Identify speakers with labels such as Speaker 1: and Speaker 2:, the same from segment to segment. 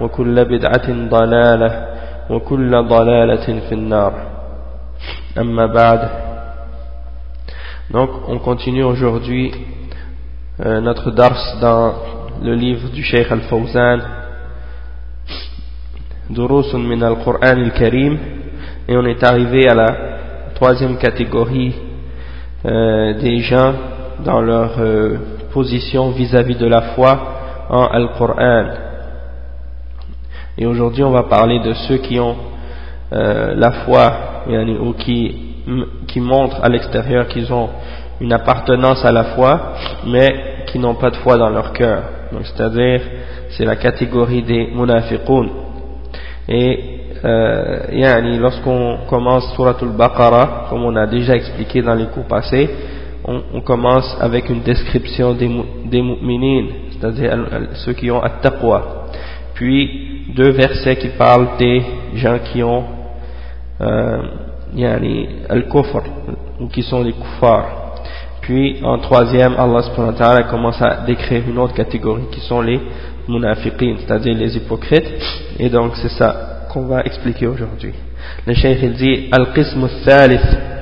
Speaker 1: وكل بدعة ضلالة وكل ضلالة في النار أما بعد Donc, on continue aujourd'hui euh, notre dars dans le livre du Cheikh Al-Fawzan, Durusun min al-Qur'an al-Karim, et on est arrivé à la troisième catégorie euh, des gens dans leur euh, position vis-à-vis -vis de la foi en Al-Qur'an. Et aujourd'hui, on va parler de ceux qui ont euh, la foi, ou qui qui montrent à l'extérieur qu'ils ont une appartenance à la foi, mais qui n'ont pas de foi dans leur cœur. C'est-à-dire, c'est la catégorie des munafiqun. Et euh, lorsqu'on commence Suratul Baqarah, comme on a déjà expliqué dans les cours passés, on, commence avec une description des, des mu'minin, c'est-à-dire ceux qui ont at-taqwa. Puis, deux versets qui parlent des gens qui ont euh, al-kufr ou qui sont les kuffars puis en troisième Allah subhanahu wa commence à décrire une autre catégorie qui sont les munafiqin c'est-à-dire les hypocrites. Et donc c'est ça qu'on va expliquer aujourd'hui. Le cheikh il dit al-qism al-thalith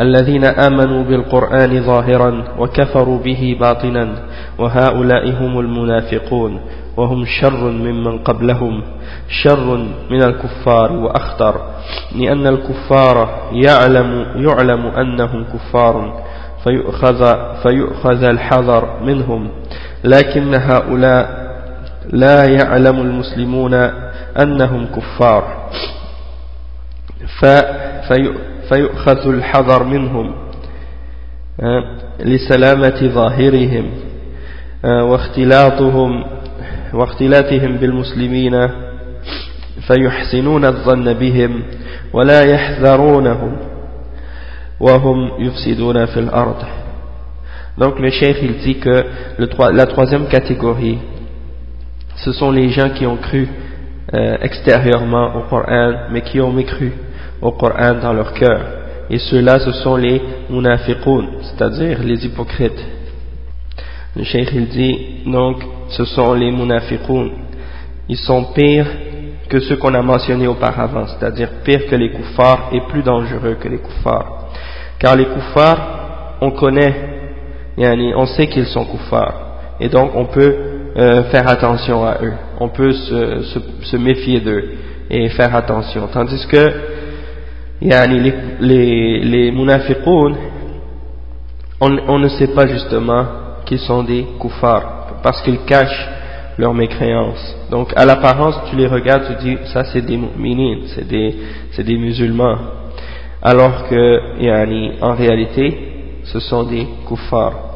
Speaker 1: الذين آمنوا بالقرآن ظاهرا وكفروا به باطنا وهؤلاء هم المنافقون وهم شر ممن قبلهم شر من الكفار وأخطر لأن الكفار يعلم, يعلم أنهم كفار فيؤخذ, فيؤخذ الحذر منهم. لكن هؤلاء لا يعلم المسلمون أنهم كفار. فيؤخذ الحذر منهم لسلامة ظاهرهم واختلاطهم واختلاتهم بالمسلمين فيحسنون الظن بهم ولا يحذرونهم وهم يفسدون في الأرض Donc le cheikh il dit que le, la troisième catégorie, ce sont les gens qui ont cru euh, extérieurement au Coran, mais qui ont mécru au Coran dans leur cœur. Et ceux-là, ce sont les munafiqun, c'est-à-dire les hypocrites. Le cheikh il dit, donc, ce sont les munafiqun. Ils sont pires que ceux qu'on a mentionnés auparavant, c'est-à-dire pires que les kuffars et plus dangereux que les kuffars. Car les kuffars, on connaît, on sait qu'ils sont kuffars. Et donc, on peut euh, faire attention à eux. On peut se méfier d'eux et faire attention. Tandis que, les, les, les munafiqun, on, on ne sait pas justement qu'ils sont des kuffars, parce qu'ils cachent leur mécréance. Donc à l'apparence, tu les regardes, tu dis, ça c'est des mu'minin, c'est des, des musulmans. Alors que, en réalité, ce sont des kuffars.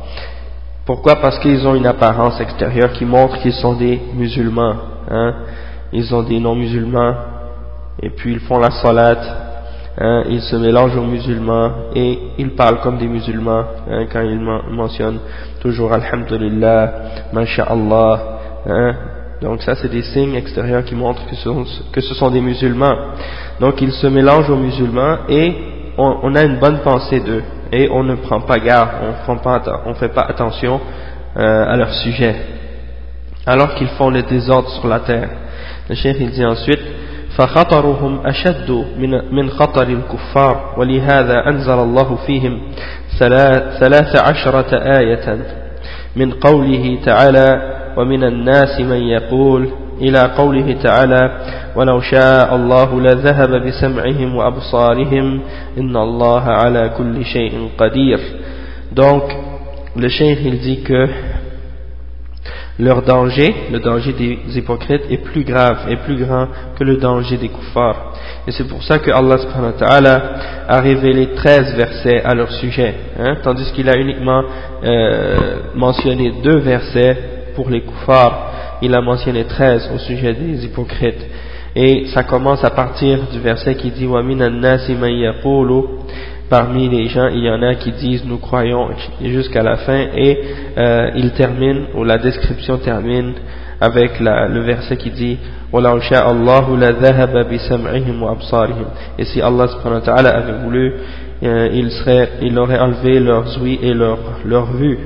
Speaker 1: Pourquoi? Parce qu'ils ont une apparence extérieure qui montre qu'ils sont des musulmans. Hein? Ils ont des non-musulmans, et puis ils font la salat, hein, ils se mélangent aux musulmans et ils parlent comme des musulmans hein, quand ils mentionnent toujours Alhamdulillah, Masha'Allah, hein, Donc ça c'est des signes extérieurs qui montrent que ce sont, des musulmans. Donc ils se mélangent aux musulmans et on, a une bonne pensée d'eux et on ne prend pas garde, on ne fait pas attention euh, à leur sujet, alors qu'ils font le désordre sur la terre. Le cheikh il dit ensuite فخطرهم أشد من من خطر الكفار ولهذا أنزل الله فيهم ثلاث عشرة آية من قوله تعالى ومن الناس من يقول إلى قوله تعالى ولو شاء الله لذهب بسمعهم وأبصارهم إن الله على كل شيء قدير donc le cheikh il dit que leur danger, le danger des hypocrites est plus grave et plus grand que le danger des kuffars. Et c'est pour ça que Allah subhanahu wa ta'ala a révélé 13 versets à leur sujet, hein, tandis qu'il a uniquement euh, mentionné deux versets pour les kuffars, il a mentionné 13 au sujet des hypocrites. Et ça commence à partir du verset qui dit Parmi les gens, il y en a qui disent nous croyons jusqu'à la fin et euh, il termine, ou la description termine avec la, le verset qui dit et si Allah subhanahu wa ta'ala avait voulu euh, il, serait, il aurait enlevé leurs ouïes et leur, leur vue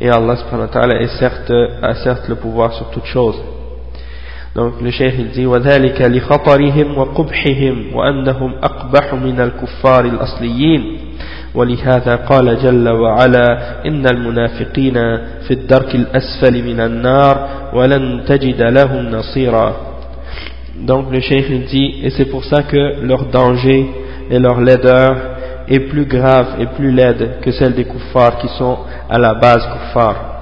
Speaker 1: et Allah subhanahu wa ta'ala est certes, a certes le pouvoir sur toute chose. Donc le cheikh il dit وذلك لخطرهم وقبحهم وأنهم أقبح من الكفار الأصليين ولهذا قال جل وعلا إن المنافقين في الدرك الأسفل من النار ولن تجد لهم نصيرا Donc le cheikh il dit et c'est pour ça que leur danger et leur laideur est plus grave et plus laide que celle des kuffars qui sont à la base kuffar.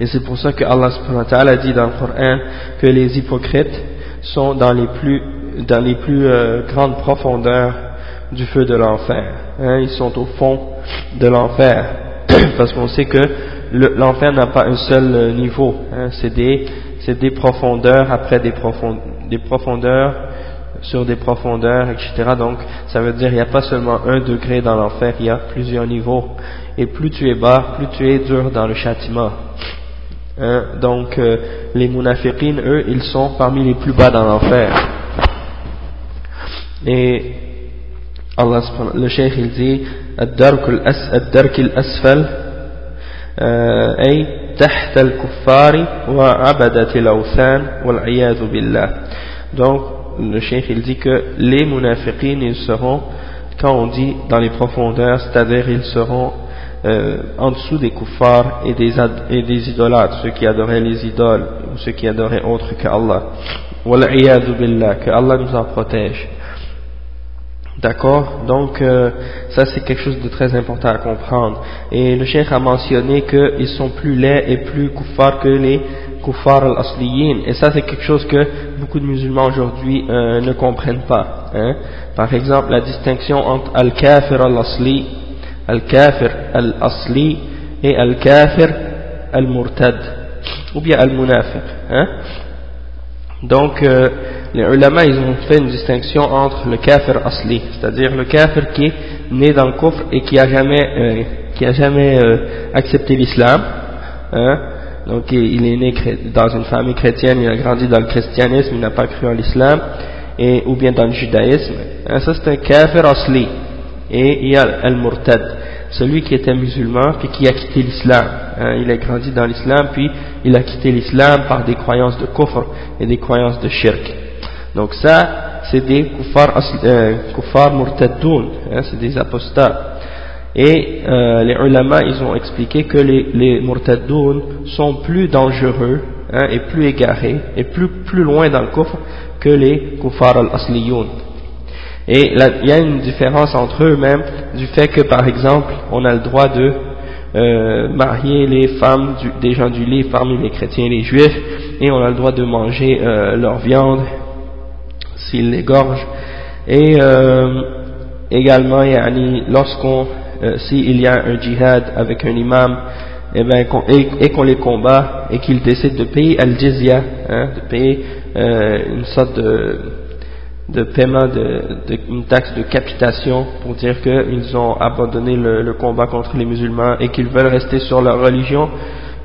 Speaker 1: Et c'est pour ça que Allah subhanahu dit dans le Coran que les hypocrites sont dans les plus, dans les plus euh, grandes profondeurs du feu de l'enfer. Hein, ils sont au fond de l'enfer. Parce qu'on sait que l'enfer n'a pas un seul euh, niveau. Hein, c'est des, des profondeurs après des, des profondeurs sur des profondeurs, etc. Donc, ça veut dire qu'il n'y a pas seulement un degré dans l'enfer, il y a plusieurs niveaux. Et plus tu es bas, plus tu es dur dans le châtiment. Hein? Donc, euh, les munafiqines, eux, ils sont parmi les plus bas dans l'enfer. Et Allah, le cheikh, il dit, الدرك الأسفل أي تحت الكفار وعبدة الأوثان والعياذ بالله. Donc, le cheikh il dit que les munafiqines ils seront quand on dit dans les profondeurs c'est-à-dire ils seront euh, en dessous des kuffars et des, et des idolâtres ceux qui adoraient les idoles ou ceux qui adoraient autre qu'Allah billah que Allah nous en protège. D'accord? Donc, euh, ça c'est quelque chose de très important à comprendre. Et le cheikh a mentionné qu'ils sont plus laids et plus kuffars que les kuffar al-asliyin. Et ça, c'est quelque chose que beaucoup de musulmans aujourd'hui euh, ne comprennent pas. Hein. Par exemple, la distinction entre al-kafir al-asli, al-kafir al-asli et al-kafir al-murtad, ou bien al-munafiq. Hein. Donc, euh, les ulama, ils ont fait une distinction entre le kafir asli, c'est-à-dire le kafir qui est né dans le kufr et qui a jamais, euh, qui a jamais accepté l'islam, hein, donc il est né dans une famille chrétienne, il a grandi dans le christianisme, il n'a pas cru en l'islam, et, ou bien dans le judaïsme. Hein, ça c'est un kafir asli. Et il y a al-murtad, celui qui était musulman puis qui a quitté l'islam. Hein, il a grandi dans l'islam puis il a quitté l'islam par des croyances de kufr et des croyances de shirk. Donc ça, c'est des kuffar, euh, kuffar murtaddoun, hein, c'est des apostats. Et euh, les ulama, ils ont expliqué que les, les murtaddoun sont plus dangereux hein, et plus égarés et plus, plus loin dans le coffre que les kuffar al-asliyoun. Et il y a une différence entre eux-mêmes du fait que, par exemple, on a le droit de euh, marier les femmes des gens du livre parmi les chrétiens et les juifs, et on a le droit de manger euh, leur viande s'ils l'égorgent. Et euh, également, lorsqu'on euh, s'il y a un djihad avec un imam eh ben, et, qu'on les combat et qu'ils décident de payer al-jizya, hein, de payer euh, une sorte de, paiement, de, une taxe de capitation pour dire qu'ils ont abandonné le, combat contre les musulmans et qu'ils veulent rester sur leur religion,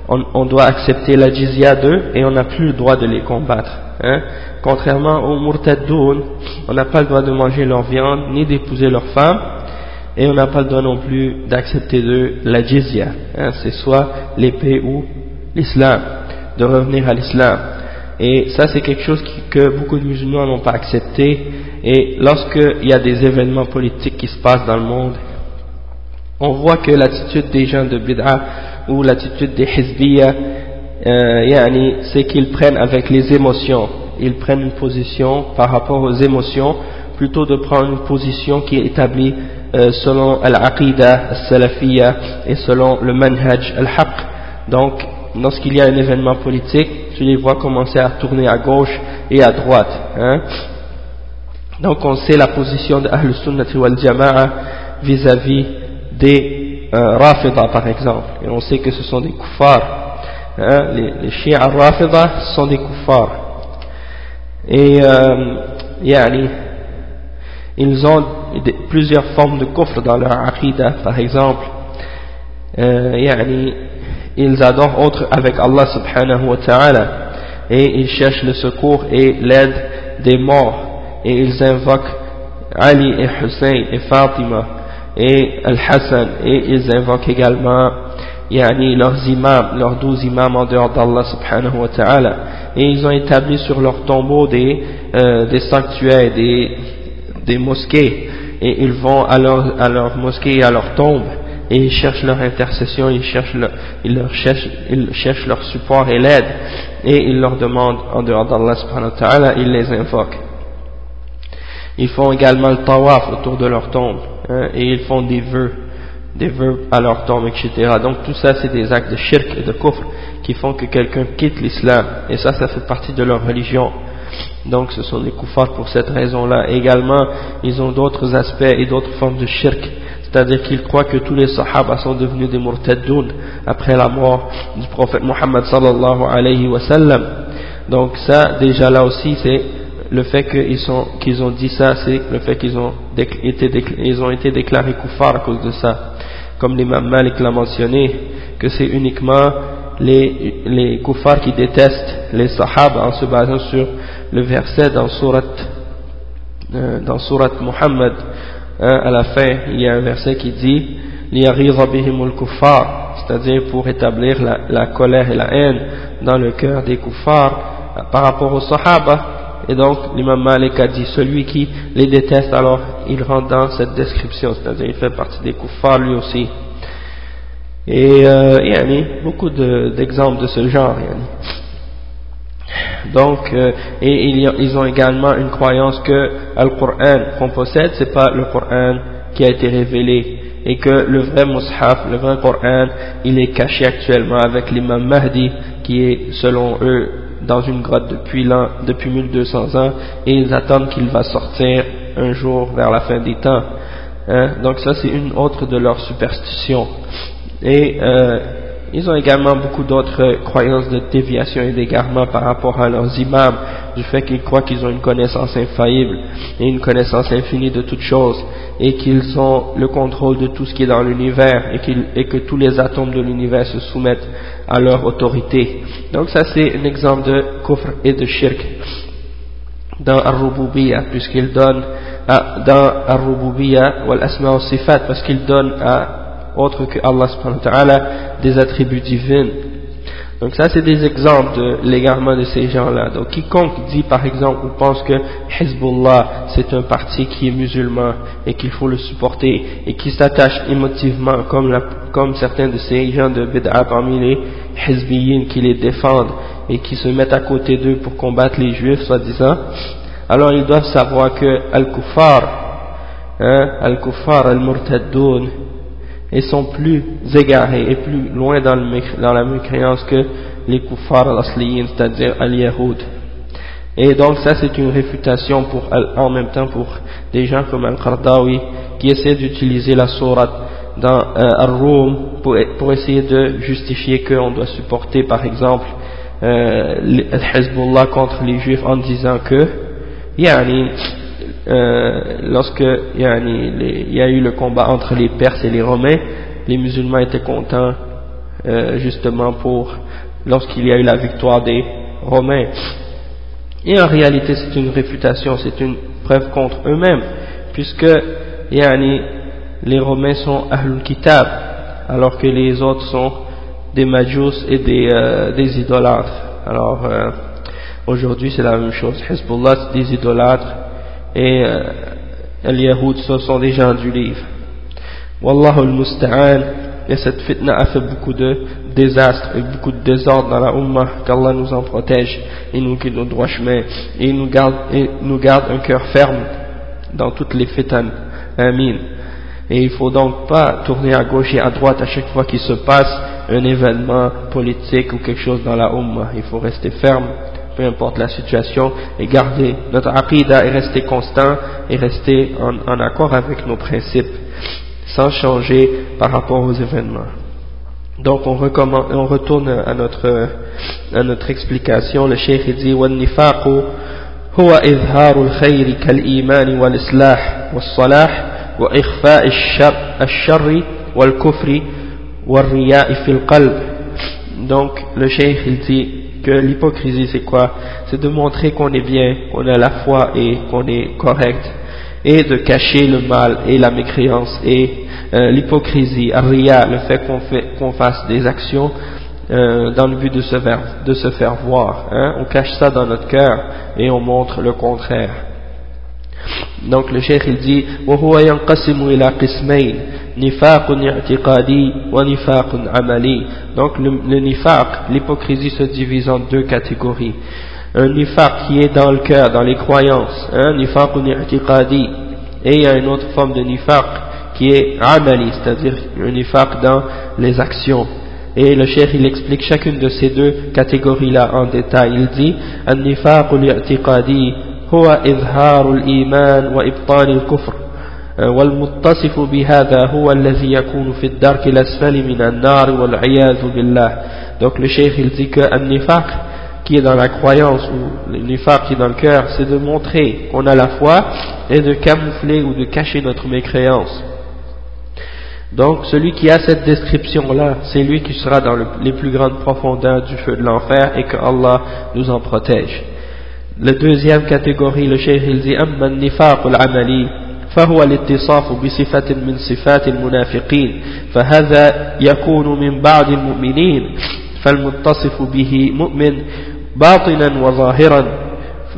Speaker 1: on, doit accepter la jizya d'eux et on n'a plus le droit de les combattre. Hein. Contrairement aux murtadoun, on n'a pas le droit de manger leur viande ni d'épouser leurs femmes et on n'a pas le droit non plus d'accepter d'eux la jizya. Hein. C'est soit l'épée ou l'islam, de revenir à l'islam. Et ça c'est quelque chose que beaucoup de musulmans n'ont pas accepté et lorsqu'il y a des événements politiques qui se passent dans le monde, on voit que l'attitude des gens de bid'a ou l'attitude des hizbiyya, euh, c'est qu'ils prennent avec les émotions. Ils prennent une position par rapport aux émotions plutôt de prendre une position qui est établie euh, selon al-aqidah al-salafiyya et selon le manhaj al-haq. Donc, lorsqu'il y a un événement politique, tu les vois commencer à tourner à gauche et à droite. Hein. Donc, on sait la position de Ahl Sunnah wal Jama'a vis-à-vis des euh, par exemple, et on sait que ce sont des kuffars, hein, les, les chiites Rafida sont des kuffars, et euh, yani, ils ont plusieurs formes de kufr dans leur aqidah, par exemple, euh, ils adorent autre avec Allah subhanahu wa ta'ala, et ils cherchent le secours et l'aide des morts, et ils invoquent Ali et Hussein et Fatima, et Al-Hassan, et ils invoquent également yani, leurs imams, leurs douze imams en dehors d'Allah subhanahu wa ta'ala, et ils ont établi sur leurs tombeaux des, euh, des sanctuaires, des, des mosquées, et ils vont à leur, à leur mosquée et à leur tombe, et ils cherchent leur intercession, ils cherchent leur, ils leur cherchent, ils cherchent leur support et l'aide, et ils leur demandent en dehors d'Allah subhanahu wa ta'ala, ils les invoquent. Ils font également le tawaf autour de leur tombe. Hein, et ils font des vœux, des vœux à leur tombe, etc. Donc tout ça c'est des actes de shirk et de kufr qui font que quelqu'un quitte l'islam, et ça, ça fait partie de leur religion. Donc ce sont des kuffars pour cette raison-là. Également, ils ont d'autres aspects et d'autres formes de shirk, c'est-à-dire qu'ils croient que tous les sahaba sont devenus des murtaddoun après la mort du prophète Muhammad sallallahu alayhi wa sallam. Donc ça, déjà là aussi, c'est le fait qu'ils ont dit ça, c'est le fait qu'ils ont été, ils ont été déclarés koufars à cause de ça. Comme l'imam Malik l'a mentionné, que c'est uniquement les, les koufars qui détestent les sahaba en se basant sur le verset dans surat, euh, dans surat Muhammad. Hein, à la fin, il y a un verset qui dit c'est-à-dire pour établir la, la, colère et la haine dans le cœur des koufars par rapport aux sahaba et donc, l'imam Malik a dit, celui qui les déteste, alors il rentre dans cette description, c'est-à-dire il fait partie des kuffars lui aussi. Et euh, il y a beaucoup d'exemples de, ce genre. Donc, euh, et ils ont également une croyance que le Coran qu'on possède, c'est pas le Coran qui a été révélé et que le vrai Mus'haf, le vrai Coran, il est caché actuellement avec l'imam Mahdi qui est selon eux dans une grotte depuis, depuis 1200 ans et ils attendent qu'il va sortir un jour vers la fin des temps. Hein? Donc ça c'est une autre de leurs superstitions. Et euh, ils ont également beaucoup d'autres croyances de déviation et d'égarement par rapport à leurs imams, du fait qu'ils croient qu'ils ont une connaissance infaillible et une connaissance infinie de toutes choses, et qu'ils ont le contrôle de tout ce qui est dans l'univers, et, et, que tous les atomes de l'univers se soumettent à leur autorité. Donc ça c'est un exemple de kufr et de shirk dans Ar-Rububiyya, puisqu'il donne à, dans Ar-Rububiyya wal Asma wa Sifat, parce qu'il donne à autre que Allah subhanahu wa ta'ala des attributs divins. Donc ça c'est des exemples de l'égarement de ces gens-là. Donc quiconque dit par exemple ou pense que Hezbollah c'est un parti qui est musulman et qu'il faut le supporter et qui s'attache émotivement comme, comme certains de ces gens de Bid'a parmi les Hezbiyin qui les défendent et qui se mettent à côté d'eux pour combattre les juifs soi-disant, alors ils doivent savoir que Al-Kuffar, hein, Al-Kuffar, Al-Murtaddoun, et sont plus égarés et plus loin dans, la mécréance que les kuffar al-asliyin, c'est-à-dire al-yahoud. Et donc ça c'est une réfutation pour, en même temps pour des gens comme Al-Qardawi qui essaient d'utiliser la sourate dans euh, Al-Rum pour, pour, essayer de justifier qu'on doit supporter par exemple euh, Hezbollah contre les juifs en disant que yani, euh, lorsque il y a eu le combat entre les Perses et les Romains, les musulmans étaient contents euh, justement pour lorsqu'il y a eu la victoire des Romains. Et en réalité c'est une réfutation, c'est une preuve contre eux-mêmes, puisque yani, les Romains sont Ahlul Kitab, alors que les autres sont des Majus et des, euh, des idolâtres. Alors aujourd'hui c'est la même chose, Hezbollah c'est des idolâtres et euh, les Yahoud ce sont des gens du livre. Wallahu al-Musta'an, et cette fitna a fait beaucoup de désastres et beaucoup de désordre dans la Ummah, qu'Allah nous en protège et nous guide au droit chemin et nous garde, nous garde un cœur ferme dans toutes les fitan. Amin. Et il ne faut donc pas tourner à gauche et à droite à chaque fois qu'il se passe un événement politique ou quelque chose dans la Ummah. Il faut rester ferme, peu importe la situation, et garder notre aqidah et rester constant et rester en, accord avec nos principes, sans changer par rapport aux événements. Donc on, on retourne à notre, à notre explication. Le cheikh dit وَالنِّفَاقُ هو إظهار الخير كالإيمان والإصلاح والصلاح وإخفاء الشر, الشر والكفر والرياء في القلب donc le cheikh il dit l'hypocrisie c'est quoi? C'est de montrer qu'on est bien qu'on a la foi et qu'on est correct et de cacher le mal et la mécréance et euh, l'hypocrisie, ria, le fait qu'on fasse des actions euh, dans le but de se faire, de se faire voir. Hein? On cache ça dans notre cœur et on montre le contraire. Donc le cheikh il dit nifaq i'tiqadi wa nifaq amali. Donc le, le nifaq, l'hypocrisie se divise en deux catégories. Un nifaq qui est dans le cœur, dans les croyances, un nifaq i'tiqadi, et il y a une autre forme de nifaq qui est amali, c'est-à-dire un nifaq dans les actions. Et le chef il explique chacune de ces deux catégories-là en détail. Il dit « Al-nifaq » والمتصف بهذا هو الذي يكون في الدرك الأسفل من النار والعياذ بالله donc le cheikh il dit que nifaq qui est dans la croyance ou le nifaq qui est dans le cœur c'est de montrer qu'on a la foi et de camoufler ou de cacher notre mécréance donc celui qui a cette description là c'est lui qui sera dans les plus grandes profondeurs du feu de l'enfer et que Allah nous en protège la deuxième catégorie, le cheikh il dit أما النفاق العملي فهو الاتصاف بصفة من صفات المنافقين فهذا يكون من بعض المؤمنين فالمتصف به مؤمن باطنا وظاهرا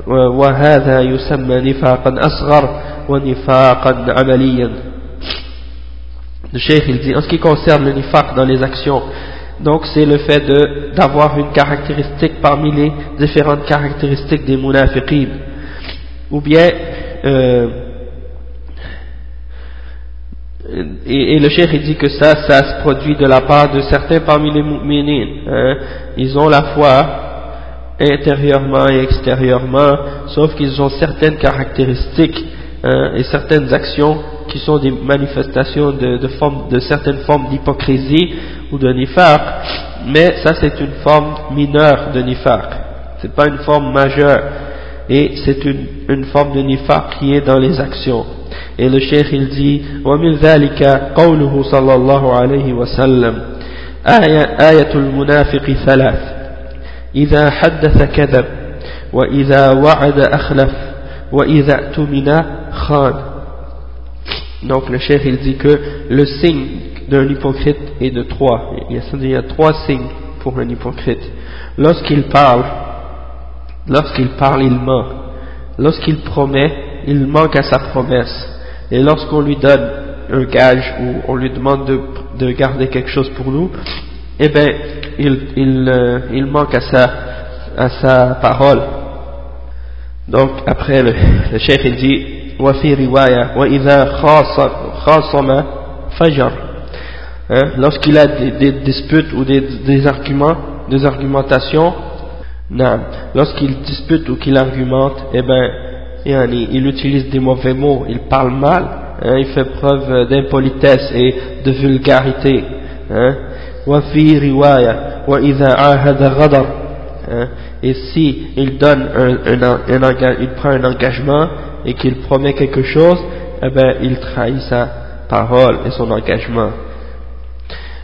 Speaker 1: وهذا يسمى نفاقا أصغر ونفاقا عمليا Le cheikh il dit en ce qui concerne le nifaq dans les actions donc c'est le fait d'avoir une caractéristique parmi les différentes caractéristiques des munafiqin ou bien euh, et, le cheikh dit que ça, ça se produit de la part de certains parmi les mu'minin hein. ils ont la foi intérieurement et extérieurement sauf qu'ils ont certaines caractéristiques hein, et certaines actions qui sont des manifestations de, de certaines formes d'hypocrisie ou de nifaq, mais ça c'est une forme mineure de nifaq, c'est pas une forme majeure, et c'est une, une forme de nifaq qui est dans les actions. Et le cheikh il dit, ومن ذلك قوله صلى الله عليه وسلم آية, آية المنافق ثلاث إذا حدث كذب وإذا وعد أخلف وإذا اؤتمن خان donc le cheikh il dit que le signe d'un hypocrite est de trois. Il y a trois signes pour un hypocrite. Lorsqu'il parle, lorsqu'il parle, il ment. Lorsqu'il promet, il manque à sa promesse. Et lorsqu'on lui donne un gage ou on lui demande de, garder quelque chose pour nous, eh bien, il, il, euh, il manque à sa, à sa parole. Donc, après, le, le chef, il dit, وفي رواية وإذا خاصم فجر hein, lorsqu'il a des, des, disputes ou des, des arguments des argumentations Lorsqu'il dispute ou qu'il argumente, eh ben, il utilise des mauvais mots, il parle mal, hein. il fait preuve euh, d'impolitesse et de vulgarité. Hein. Hein. Et si il donne un, il prend un engagement et qu'il promet quelque chose, eh ben, il trahit sa parole et son engagement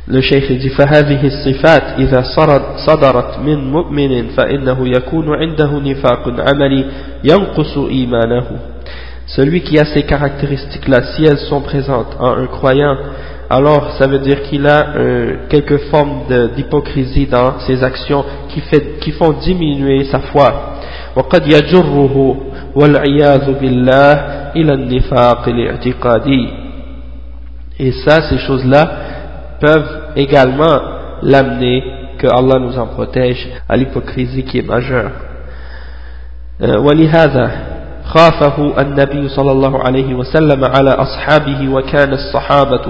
Speaker 1: le cheikh dit فهذه الصفات إذا صدرت من مؤمن فإنه يكون عنده نفاق عملي ينقص إيمانه celui qui a ces caractéristiques là si elles sont présentes en un croyant alors ça veut dire qu'il a euh, quelques formes d'hypocrisie dans ses actions qui, fait, qui font diminuer sa foi وقد يجره والعياذ بالله إلى النفاق الاعتقادي et ça ces choses là peuvent également l'amener, que Allah nous en protège, à l'hypocrisie qui est majeure. ولهذا خافه النبي صلى الله عليه وسلم على أصحابه وكان الصحابة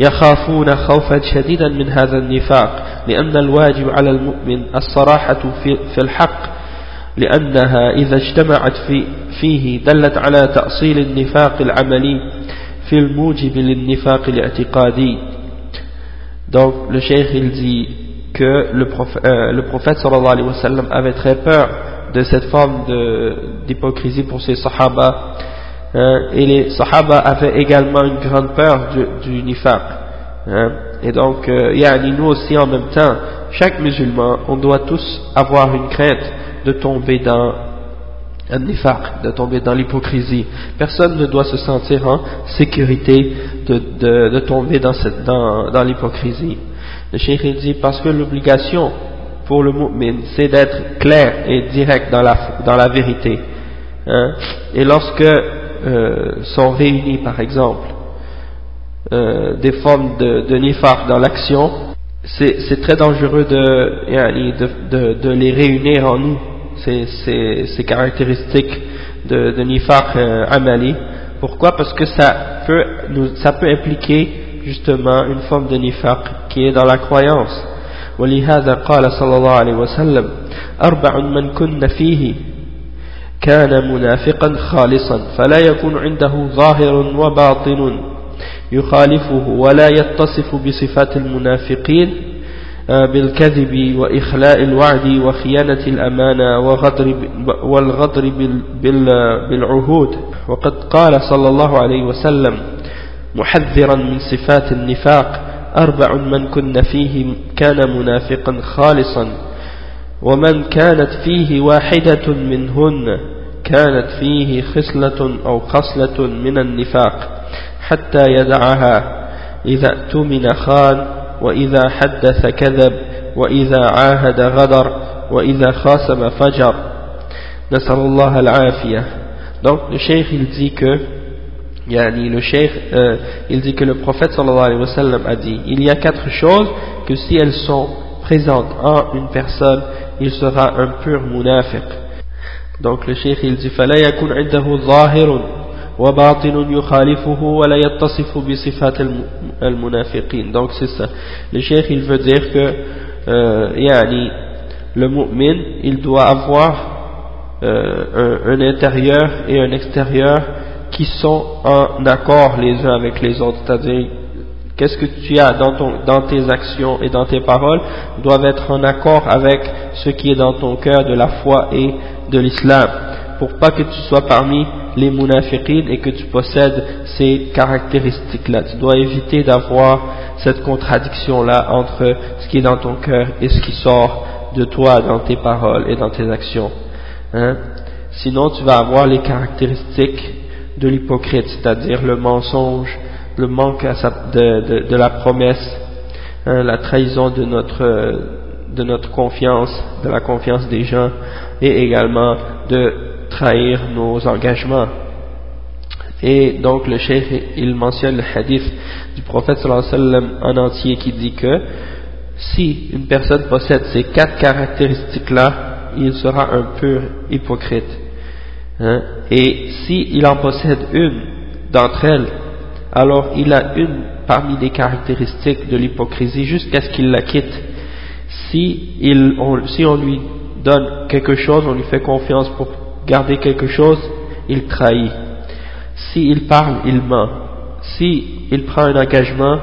Speaker 1: يخافون خوفا شديدا من هذا النفاق لأن الواجب على المؤمن الصراحة في, في الحق لأنها إذا اجتمعت في فيه دلت على تأصيل النفاق العملي في الموجب للنفاق الاعتقادي donc le cheikh il dit que le prophète, euh, le prophète alayhi wa sallam avait très peur de cette forme d'hypocrisie pour ses sahaba. Hein, et les sahaba avaient également une grande peur du, du nifaq hein, et donc euh, yani nous aussi en même temps chaque musulman on doit tous avoir une crainte de tomber dans de tomber dans l'hypocrisie. Personne ne doit se sentir en sécurité de, de, de tomber dans, cette, dans, dans l'hypocrisie. Le cheikh dit parce que l'obligation pour le mu'min c'est d'être clair et direct dans la, dans la vérité. Hein. Et lorsque euh, sont réunis par exemple euh, des formes de, de nifaq dans l'action, c'est très dangereux de, de, de les réunir en nous ces, caractéristiques de, de nifaq euh, amali. Pourquoi Parce que ça peut, ça peut impliquer justement une forme de nifaq qui est dans la croyance. ولهذا قال صلى الله عليه وسلم أربع من كن فيه كان منافقا خالصا فلا يكون عنده ظاهر وباطن يخالفه ولا يتصف بصفات المنافقين آه، بالكذب وإخلاء الوعد وخيانة الأمانة وغدر والغدر بالعهود. وقد قال صلى الله عليه وسلم محذرا من صفات النفاق أربع من كن فيه كان منافقا خالصا ومن كانت فيه واحدة منهن كانت فيه خصلة أو خصلة من النفاق حتى يدعها إذا اؤتمن خان وإذا حدث كذب وإذا عاهد غدر وإذا خاصم فجر نسأل الله العافية donc le cheikh il dit que yani, le cheikh euh, il dit que le prophète sallallahu alayhi wa sallam a dit il y a quatre choses que si elles sont présentes en une personne il sera un pur munafiq donc le cheikh il dit فلا يكون عنده ظاهر وباطن يخالفه ولا يتصف بصفات al-munafiqin. Donc c'est ça. Le cheikh il veut dire que euh, yani, le mu'min il doit avoir euh, un, un, intérieur et un extérieur qui sont en accord les uns avec les autres. C'est-à-dire qu'est-ce que tu as dans, ton, dans tes actions et dans tes paroles doivent être en accord avec ce qui est dans ton cœur de la foi et de l'islam pour pas que tu sois parmi les munafiqin et que tu possèdes ces caractéristiques-là. Tu dois éviter d'avoir cette contradiction-là entre ce qui est dans ton cœur et ce qui sort de toi dans tes paroles et dans tes actions. Hein? Sinon, tu vas avoir les caractéristiques de l'hypocrite, c'est-à-dire le mensonge, le manque de, la promesse, hein, la trahison de notre, de notre confiance, de la confiance des gens, et également de trahir nos engagements. Et donc le cheikh, il mentionne le hadith du prophète sallallahu alayhi en entier qui dit que si une personne possède ces quatre caractéristiques-là, il sera un pur hypocrite. Hein? Et s'il en possède une d'entre elles, alors il a une parmi les caractéristiques de l'hypocrisie jusqu'à ce qu'il la quitte. Si, il, si on lui donne quelque chose, on lui fait confiance pour garder quelque chose, il trahit. S'il parle, il ment. S'il il prend un engagement,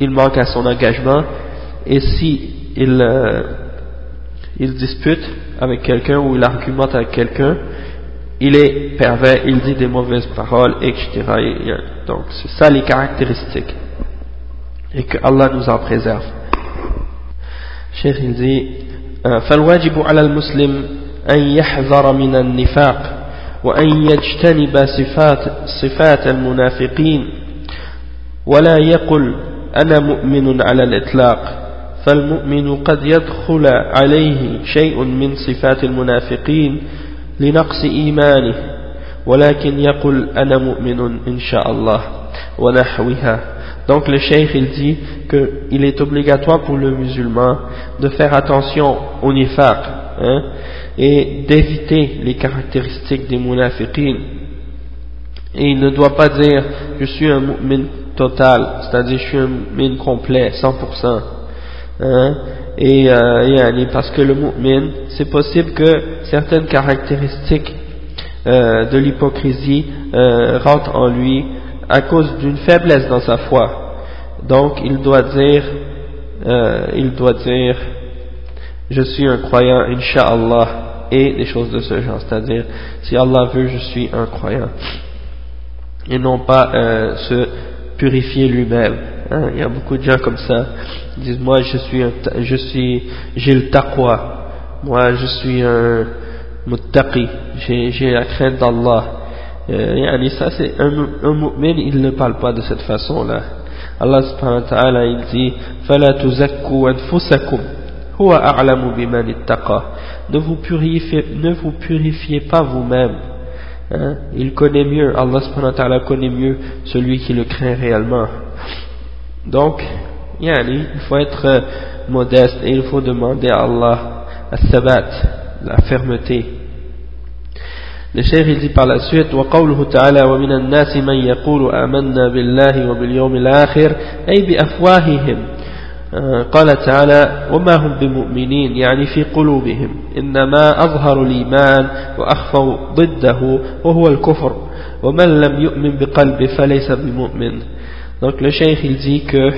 Speaker 1: il manque à son engagement. Et si il, euh, il dispute avec quelqu'un ou il argumente avec quelqu'un, il est pervers, il dit des mauvaises paroles, etc. donc c'est ça les caractéristiques. et que Allah nous en préserve. Cheikh il dit فالواجب على المسلم أن يحذر من النفاق وأن يجتنب صفات, صفات المنافقين. ولا يقل أنا مؤمن على الإطلاق فالمؤمن قد يدخل عليه شيء من صفات المنافقين لنقص إيمانه ولكن يقول أنا مؤمن إن شاء الله ونحوها. Donc le cheikh il dit qu'il est obligatoire pour le musulman de faire attention au nifaq hein, et d'éviter les caractéristiques des munafiqin. Et il ne doit pas dire je suis un mu'min total, c'est-à-dire je suis un mu'min complet, 100%. Hein, et euh, parce que le mu'min, c'est possible que certaines caractéristiques euh, de l'hypocrisie euh, rentrent en lui à cause d'une faiblesse dans sa foi. Donc il doit dire, il doit dire, je suis un croyant, inshallah, et des choses de ce genre. C'est-à-dire, si Allah veut, je suis un croyant. Et non pas euh, se purifier lui-même. Hein. Il y a beaucoup de gens comme ça. Ils disent, moi je suis, je suis, j'ai le taqwa. Moi je suis un muttaqi. J'ai la crainte d'Allah. Euh, ça c'est un, un mu'min, il ne parle pas de cette façon-là. Allah subhanahu wa ta'ala il dit فَلَا تُزَكُّوا أَنفُسَكُمْ هُوَ أَعْلَمُ بِمَنِ اتَّقَى ne vous purifiez, ne vous purifiez pas vous-même hein? il connaît mieux, Allah subhanahu wa ta'ala connaît mieux celui qui le craint réellement donc yani, il faut être euh, modeste et il faut demander à Allah sabat la fermeté لشيخ dit par la suite وقوله تعالى ومن الناس من يقول آمنا بالله وباليوم الآخر أي بأفواههم قال تعالى وما هم بمؤمنين يعني في قلوبهم إنما أظهروا الإيمان وأخفوا ضده وهو الكفر ومن لم يؤمن بقلبه فليس بمؤمن donc le cheikh il dit que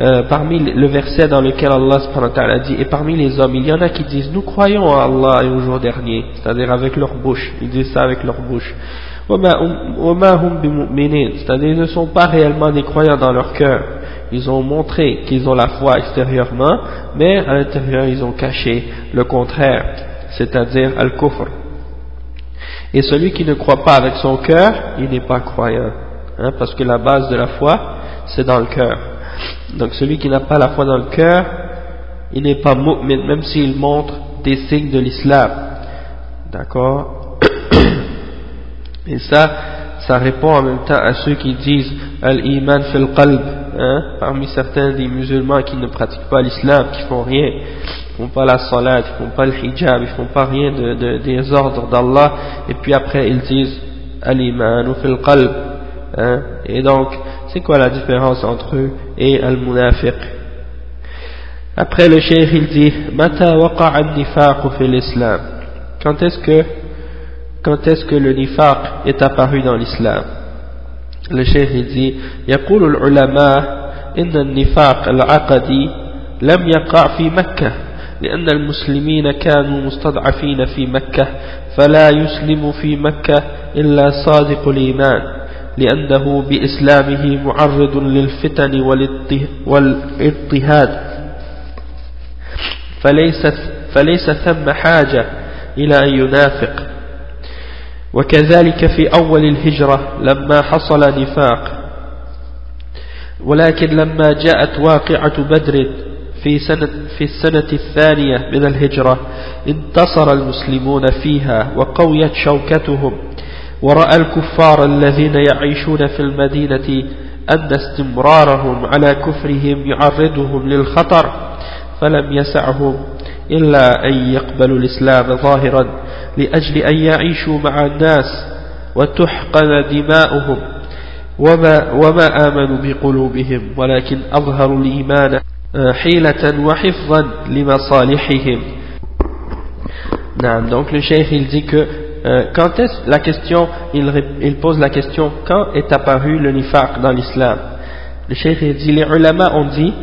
Speaker 1: Euh, parmi le verset dans lequel Allah a dit et parmi les hommes il y en a qui disent nous croyons à Allah et au jour dernier c'est-à-dire avec leur bouche ils disent ça avec leur bouche c'est-à-dire ils ne sont pas réellement des croyants dans leur cœur ils ont montré qu'ils ont la foi extérieurement mais à l'intérieur ils ont caché le contraire c'est-à-dire al-kufr. Et celui qui ne croit pas avec son cœur il n'est pas croyant hein, parce que la base de la foi c'est dans le cœur. Donc celui qui n'a pas la foi dans le cœur, il n'est pas mu'min, même s'il montre des signes de l'islam. D'accord? Et ça, ça répond en même temps à ceux qui disent Al-Iman fil qalb, hein, parmi certains des musulmans qui ne pratiquent pas l'islam, qui font rien, qui font pas la salat, qui font pas le hijab, ils font pas rien de, des ordres d'Allah, et puis après ils disent Al-Iman fil qalb, hein, et donc c'est quoi la différence entre eux et al-munafiq? Après le cheikh il dit Mata waqa al-nifaq fi l'islam Quand est-ce que quand est-ce que le nifaq est apparu dans l'islam? Le cheikh il dit يقول العلماء إن النفاق العقدي لم يقع في مكة لأن المسلمين كانوا مستضعفين في مكة فلا يسلم في مكة إلا صادق الإيمان لأنه بإسلامه معرض للفتن والاضطهاد فليس, فليس ثم حاجة إلى أن ينافق وكذلك في أول الهجرة لما حصل نفاق. ولكن لما جاءت واقعة بدر في, سنة في السنة الثانية من الهجرة انتصر المسلمون فيها وقويت شوكتهم. ورأى الكفار الذين يعيشون في المدينة أن استمرارهم على كفرهم يعرضهم للخطر فلم يسعهم إلا أن يقبلوا الإسلام ظاهرا. لأجل أن يعيشوا مع الناس وتحقن دماؤهم وما, وما آمنوا بقلوبهم ولكن أظهروا الإيمان حيلة وحفظا لمصالحهم نعم donc le cheikh il dit que Euh, quand est la question, il, pose la question, quand est apparu le nifaq dans l'islam Le cheikh dit, les ulama ont dit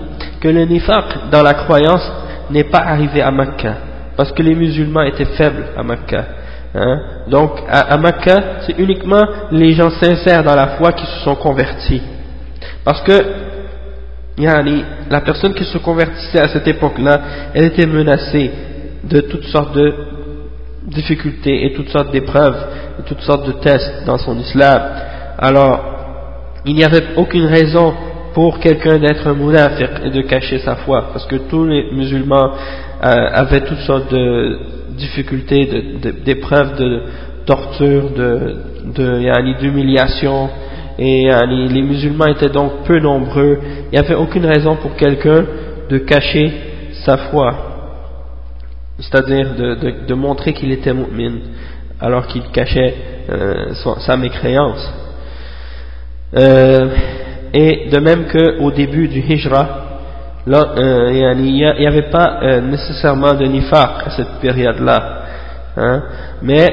Speaker 1: que le nifaq dans la croyance n'est pas arrivé à Makkah, parce que les musulmans étaient faibles à Makkah. Hein. Donc à, à Makkah, c'est uniquement les gens sincères dans la foi qui se sont convertis. Parce que la personne qui se convertissait à cette époque-là, elle était menacée de toutes sortes de difficultés et toutes sortes d'épreuves et toutes sortes de tests dans son islam. Alors, il n'y avait aucune raison pour quelqu'un d'être un et de cacher sa foi, parce que tous les musulmans avaient toutes sortes de difficultés, d'épreuves, de, torture, de, d'humiliation, et les musulmans étaient donc peu nombreux, il n'y avait aucune raison pour quelqu'un de cacher sa foi, c'est-à-dire de, montrer qu'il était mu'min, alors qu'il cachait euh, sa mécréance. Euh, et de même qu'au début du hijra, euh, il n'y avait pas nécessairement de nifaq à cette période-là, hein, mais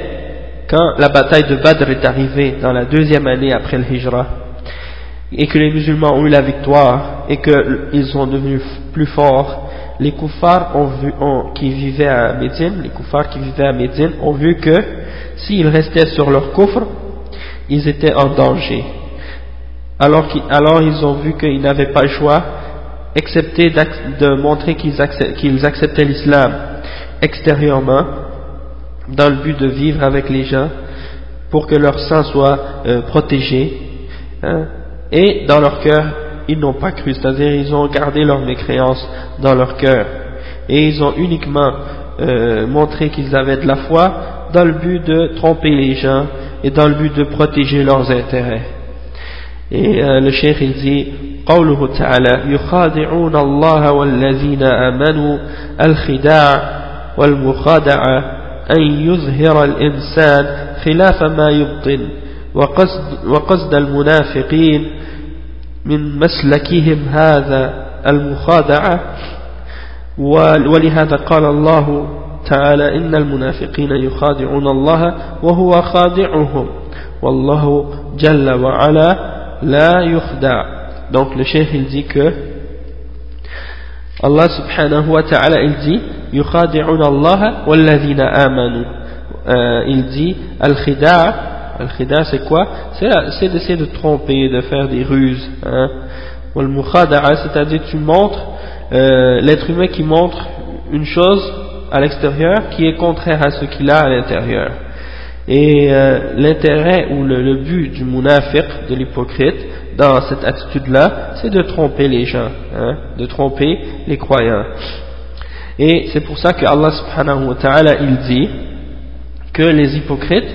Speaker 1: quand la bataille de Badr est arrivée dans la deuxième année après le Hijra, et que les musulmans ont eu la victoire, et qu'ils sont devenus plus forts, les koufars qui vivaient à Médine, ont vu que s'ils restaient sur leur coffre, ils étaient en danger. Alors, alors ils ont vu qu'ils n'avaient pas le choix, excepté de montrer qu'ils acceptaient l'islam extérieurement, dans le but de vivre avec les gens pour que leur sang soit euh, protégé hein, et dans leur cœur ils n'ont pas cru. C'est-à-dire ils ont gardé leur mécréance dans leur cœur. Et ils ont uniquement euh, montré qu'ils avaient de la foi dans le but de tromper les gens et dans le but de protéger leurs intérêts. Et euh, le cheikh il dit قوله تعالى يخادعون الله والذين آمنوا الخداع والمخادعة أن يظهر الإنسان خلاف ما يبطن وقصد, وقصد المنافقين من مسلكهم هذا المخادعة. ولهذا قال الله تعالى إن المنافقين يخادعون الله وهو خادعهم. والله جل وعلا لا يخدع. donc le cheikh il dit que Allah subhanahu wa ta'ala il dit يخادعون الله والذين آمنوا euh, il dit al-khida al-khida c'est quoi c'est d'essayer de tromper de faire des ruses hein. wal-mukhada'a c'est-à-dire tu montres euh, l'être humain qui montre une chose à l'extérieur qui est contraire à ce qu'il a à l'intérieur et euh, l'intérêt ou le, le, but du munafiq, de l'hypocrite, dans cette attitude-là, c'est de tromper les gens, hein, de tromper les croyants. Et c'est pour ça que Allah subhanahu wa ta'ala il dit que les hypocrites,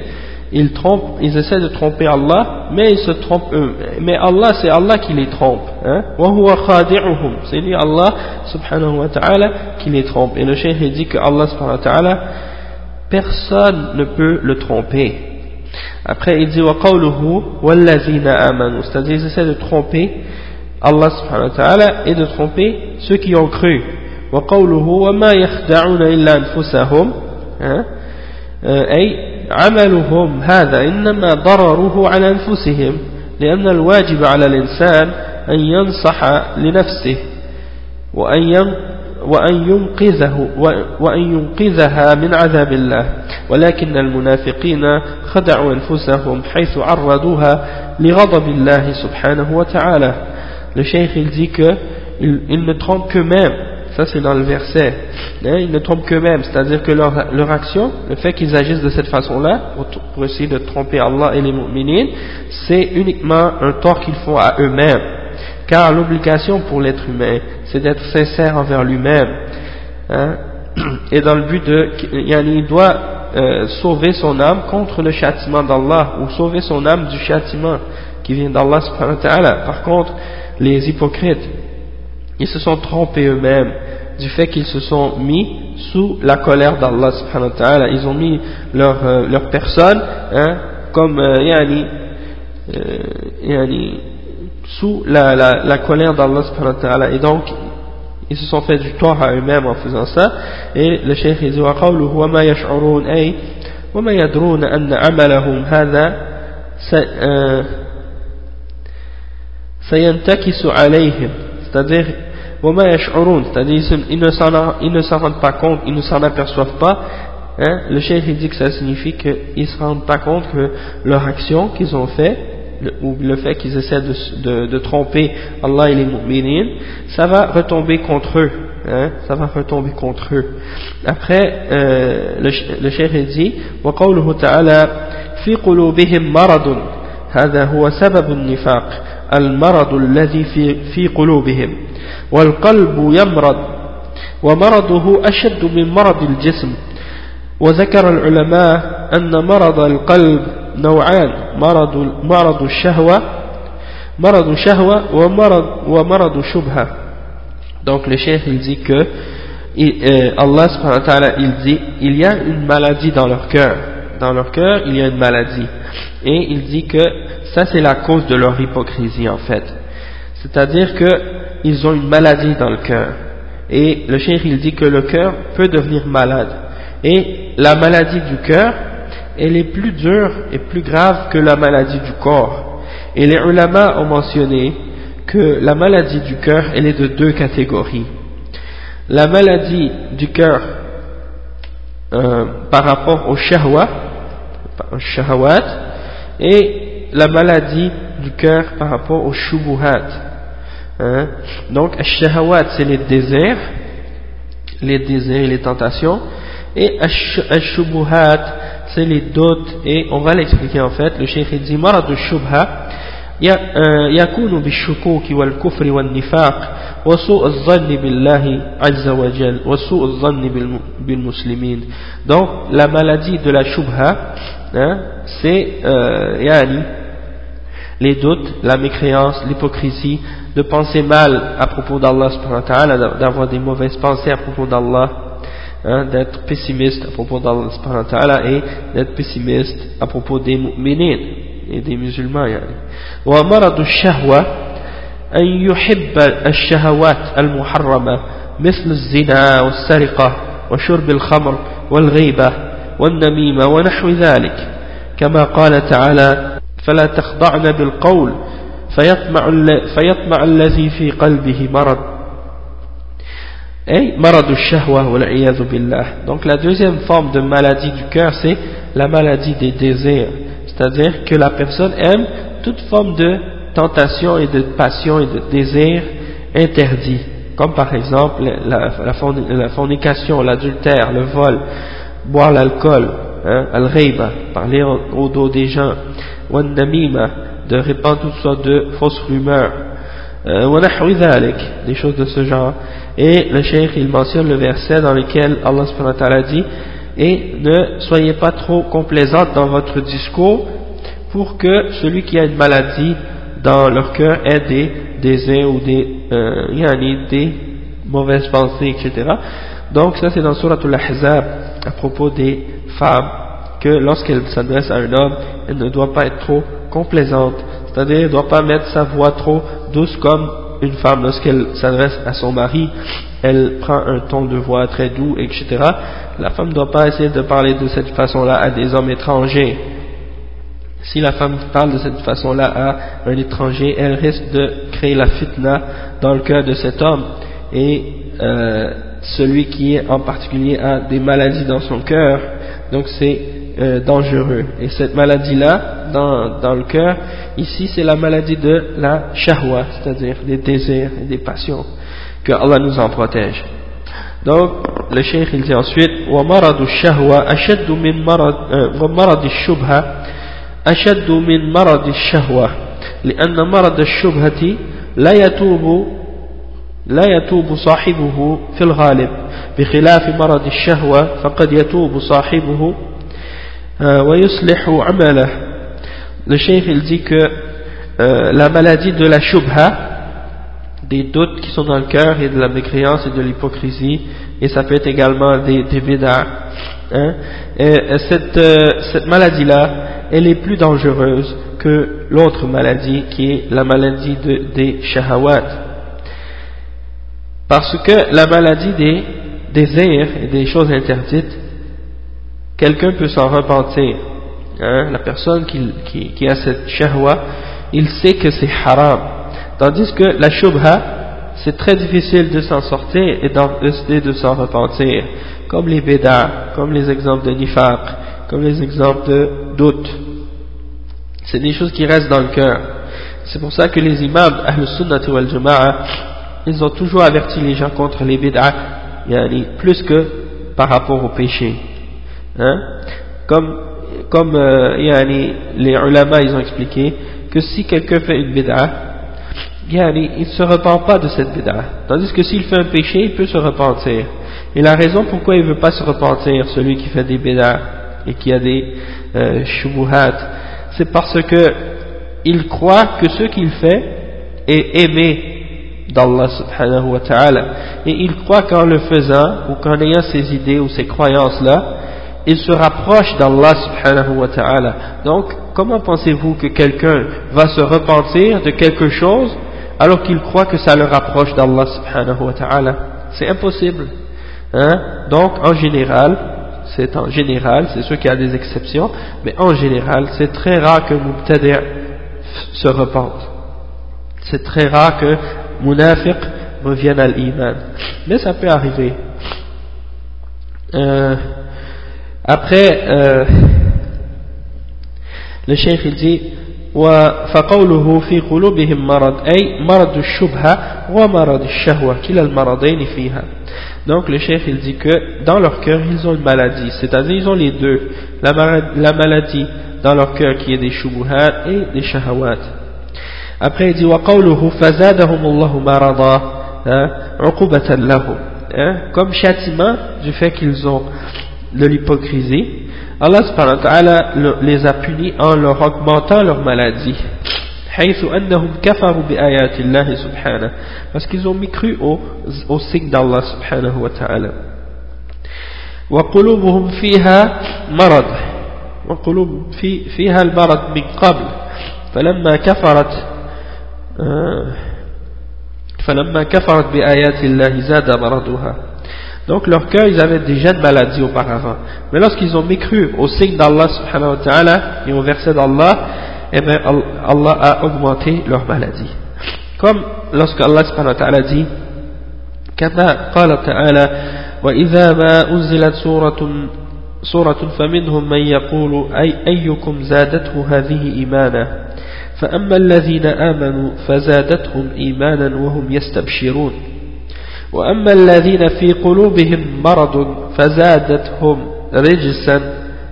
Speaker 1: ils trompent, essaient de tromper Allah, mais ils se trompent eux. Mais Allah, c'est Allah qui les trompe. Hein? C'est lui Allah subhanahu wa ta'ala qui les trompe. Et le cheikh dit que Allah subhanahu wa ta'ala, personne ne peut le tromper. Après il dit c'est-à-dire ils essaient de tromper Allah subhanahu wa ta'ala et de tromper ceux qui ont cru. وقوله وما يخدعون إلا أنفسهم أي عملهم هذا إنما ضرره على أنفسهم لأن الواجب على الإنسان أن ينصح لنفسه وأن وأن ينقذه وأن ينقذها من عذاب الله ولكن المنافقين خدعوا أنفسهم حيث عرضوها لغضب الله سبحانه وتعالى le cheikh il dit que ils ne trompent qu'eux-mêmes Ça, c'est dans le verset. Hein, ils ne trompent qu'eux-mêmes, c'est-à-dire que leur, leur, action, le fait qu'ils agissent de cette façon-là, pour, essayer de tromper Allah et les mu'minines, c'est uniquement un tort qu'ils font à eux-mêmes. Car l'obligation pour l'être humain, c'est d'être sincère envers lui-même. Hein, et dans le but de, il doit euh, sauver son âme contre le châtiment d'Allah, ou sauver son âme du châtiment qui vient d'Allah Par contre, les hypocrites, ils se sont trompés eux-mêmes du fait qu'ils se sont mis sous la colère d'Allah subhanahu wa ta'ala. Ils ont mis leur, euh, leur personne hein, comme euh, yani, euh, yani, sous la, la, la colère d'Allah subhanahu wa ta'ala. Et donc, ils se sont fait du tort à eux-mêmes en faisant ça. Et le cheikh il dit وقوله وما يشعرون أي وما يدرون أن عملهم هذا سينتكس عليهم c'est-à-dire c'est-à-dire ils ne s'en rendent pas compte, ils ne s'en aperçoivent pas. Hein. Le chef dit que ça signifie qu'ils ne se rendent pas compte que leur action qu'ils ont fait ou le fait qu'ils essaient de, tromper Allah et les mu'minin, ça va retomber contre eux. Hein, ça va retomber contre eux. Après, euh, le, le cheikh dit, وقوله تعالى في قلوبهم مرض هذا هو سبب النفاق المرض الذي في, في قلوبهم والقلب يمرض ومرضه أشد من مرض الجسم وذكر العلماء أن مرض القلب نوعان مرض, مرض الشهوة مرض شهوة ومرض, ومرض شبهة donc le cheikh il dit que il, euh, Allah subhanahu wa ta'ala il dit il y a une maladie dans leur cœur dans leur cœur il y a une maladie et il dit que ça c'est la cause de leur hypocrisie en fait c'est à dire qu'ils ont une maladie dans le cœur et le cheikh il dit que le cœur peut devenir malade et la maladie du cœur, elle est plus dure et plus grave que la maladie du corps. Et les ulama ont mentionné que la maladie du cœur, elle est de deux catégories. La maladie du cœur euh, par rapport au shahwa, et la maladie du cœur par rapport au shubuhat. Hein. Donc, shahwat, c'est les désirs, les désirs et les tentations, et Ash-Shubuhat, c'est les doutes, et on va l'expliquer en fait. Le cheikh dit Marad Shubha, يكون بالشكوك والكفر والنفاق وسوء الظن بالله عز وجل وسوء الظن بالمسلمين donc la maladie de la shubha hein, c'est euh, yani, les doutes, la mécréance, l'hypocrisie, de penser mal à propos d'Allah, d'avoir des mauvaises pensées à propos d'Allah, Hein, d'être pessimiste à propos d'Allah et d'être pessimiste à propos des mu'minin et des musulmans. ومرض الشهوة أن يحب الشهوات المحرمة مثل الزنا والسرقة وشرب الخمر والغيبة والنميمة ونحو ذلك كما قال تعالى فلا تخضعن بالقول فيطمع, فيطمع الذي في قلبه مرض donc la deuxième forme de maladie du cœur c'est la maladie des désirs. C'est-à-dire que la personne aime toute forme de tentation et de passion et de désir interdit. Comme par exemple la, fornication, l'adultère, le vol boire l'alcool hein, al-ghayba, parler au, dos des gens de répandre toutes sortes de fausses rumeurs euh, des choses de ce genre et le cheikh il mentionne le verset dans lequel Allah subhanahu wa ta'ala dit et ne soyez pas trop complaisante dans votre discours pour que celui qui a une maladie dans leur cœur ait des désirs ou des, euh, des mauvaises pensées, etc. Donc ça c'est dans Surah Al-Ahzab à propos des femmes que lorsqu'elles s'adressent à un homme, elle ne doit pas être trop complaisante, c'est-à-dire ne doit pas mettre sa voix trop douce comme une femme lorsqu'elle s'adresse à son mari, elle prend un ton de voix très doux, etc. La femme ne doit pas essayer de parler de cette façon-là à des hommes étrangers. Si la femme parle de cette façon-là à un étranger, elle risque de créer la fitna dans le cœur de cet homme. Et euh, celui qui en particulier a des maladies dans son cœur, donc c'est euh, dangereux. Et cette maladie-là, dans, dans le cœur, ici c'est la maladie de la shahwa, c'est-à-dire des désirs et des passions, que Allah nous en protège. Donc, le cheikh il dit ensuite, وَمَرَضُ الشَّهْوَةِ أَشَدُّ مِنْ مَرَضِ وَمَرَضِ الشُّبْهَةِ أشد من مرض الشهوة لأن مرض الشبهة لا يتوب لا يتوب صاحبه في الغالب بخلاف مرض الشهوة فقد يتوب صاحبه le cheikh il dit que euh, la maladie de la shubha des doutes qui sont dans le cœur et de la mécréance et de l'hypocrisie et ça peut être également des, des hein, et cette, euh, cette maladie là elle est plus dangereuse que l'autre maladie qui est la maladie de, des shahawat. Parce que la maladie des désirs et des choses interdites quelqu'un peut s'en repentir. Hein, la personne qui, qui, a cette shahwa, il sait que c'est haram. Tandis que la shubha, c'est très difficile de s'en sortir et de, de s'en repentir. Comme les bédas, comme les exemples de nifaq, comme les exemples de doute. c'est des choses qui restent dans le cœur. C'est pour ça que les imams Ahl Sunnah wal ils ont toujours averti les gens contre les bid'ah, plus que par rapport au péché. Hein? Comme, comme euh, les ulama ils ont expliqué que si quelqu'un fait une bid'ah, il ne se repent pas de cette bid'ah. Tandis que s'il fait un péché, il peut se repentir. Et la raison pourquoi il ne veut pas se repentir, celui qui fait des bid'ah et qui a des euh, c'est parce que il croit que ce qu'il fait est aimé d'Allah subhanahu wa ta'ala. Et il croit qu'en le faisant, ou qu'en ayant ces idées ou ces croyances-là, il se rapproche d'Allah subhanahu wa ta'ala. Donc, comment pensez-vous que quelqu'un va se repentir de quelque chose alors qu'il croit que ça le rapproche d'Allah subhanahu wa ta'ala? C'est impossible. Hein? Donc, en général, c'est en général, c'est sûr qu'il y a des exceptions, mais en général, c'est très rare que Mubtadi' se repente. C'est très rare que Munafiq revienne à l'iman. Mais ça peut arriver. Euh, après, euh, le cheikh il dit فقوله في قلوبهم مرض أي مرض الشبهة ومرض الشهوة كلا المرضين فيها donc le chef il dit que dans leur cœur ils ont une maladie c'est-à-dire ils ont les deux la, la maladie dans leur cœur qui est des shubuhat et des shahawat après il dit وقوله فزادهم الله مرضا عقوبة لهم comme châtiment du fait qu'ils ont de l'hypocrisie Allah subhanahu wa ta'ala les a punis en leur augmentant leur maladie. حيث أنهم كفروا بآيات الله سبحانه parce qu'ils ont mis cru au, au signe d'Allah سبحانه وتعالى وقلوبهم فيها مرض وقلوب في فيها المرض من قبل فلما كفرت فلما كفرت بآيات الله زاد مرضها Donc leur cœur, ils avaient déjà de maladies auparavant. Mais lorsqu'ils ont mécru au signe d'Allah subhanahu wa ta'ala et au verset d'Allah, eh bien Allah a augmenté leur maladie. Comme lorsque Allah subhanahu wa ta'ala dit كما قال تعالى وإذا ما أنزلت سورة سورة فمنهم من يقول أي أيكم زادته هذه إيمانا فأما الذين آمنوا فزادتهم إيمانا وهم يستبشرون وأما الذين في قلوبهم مرض فزادتهم رجسا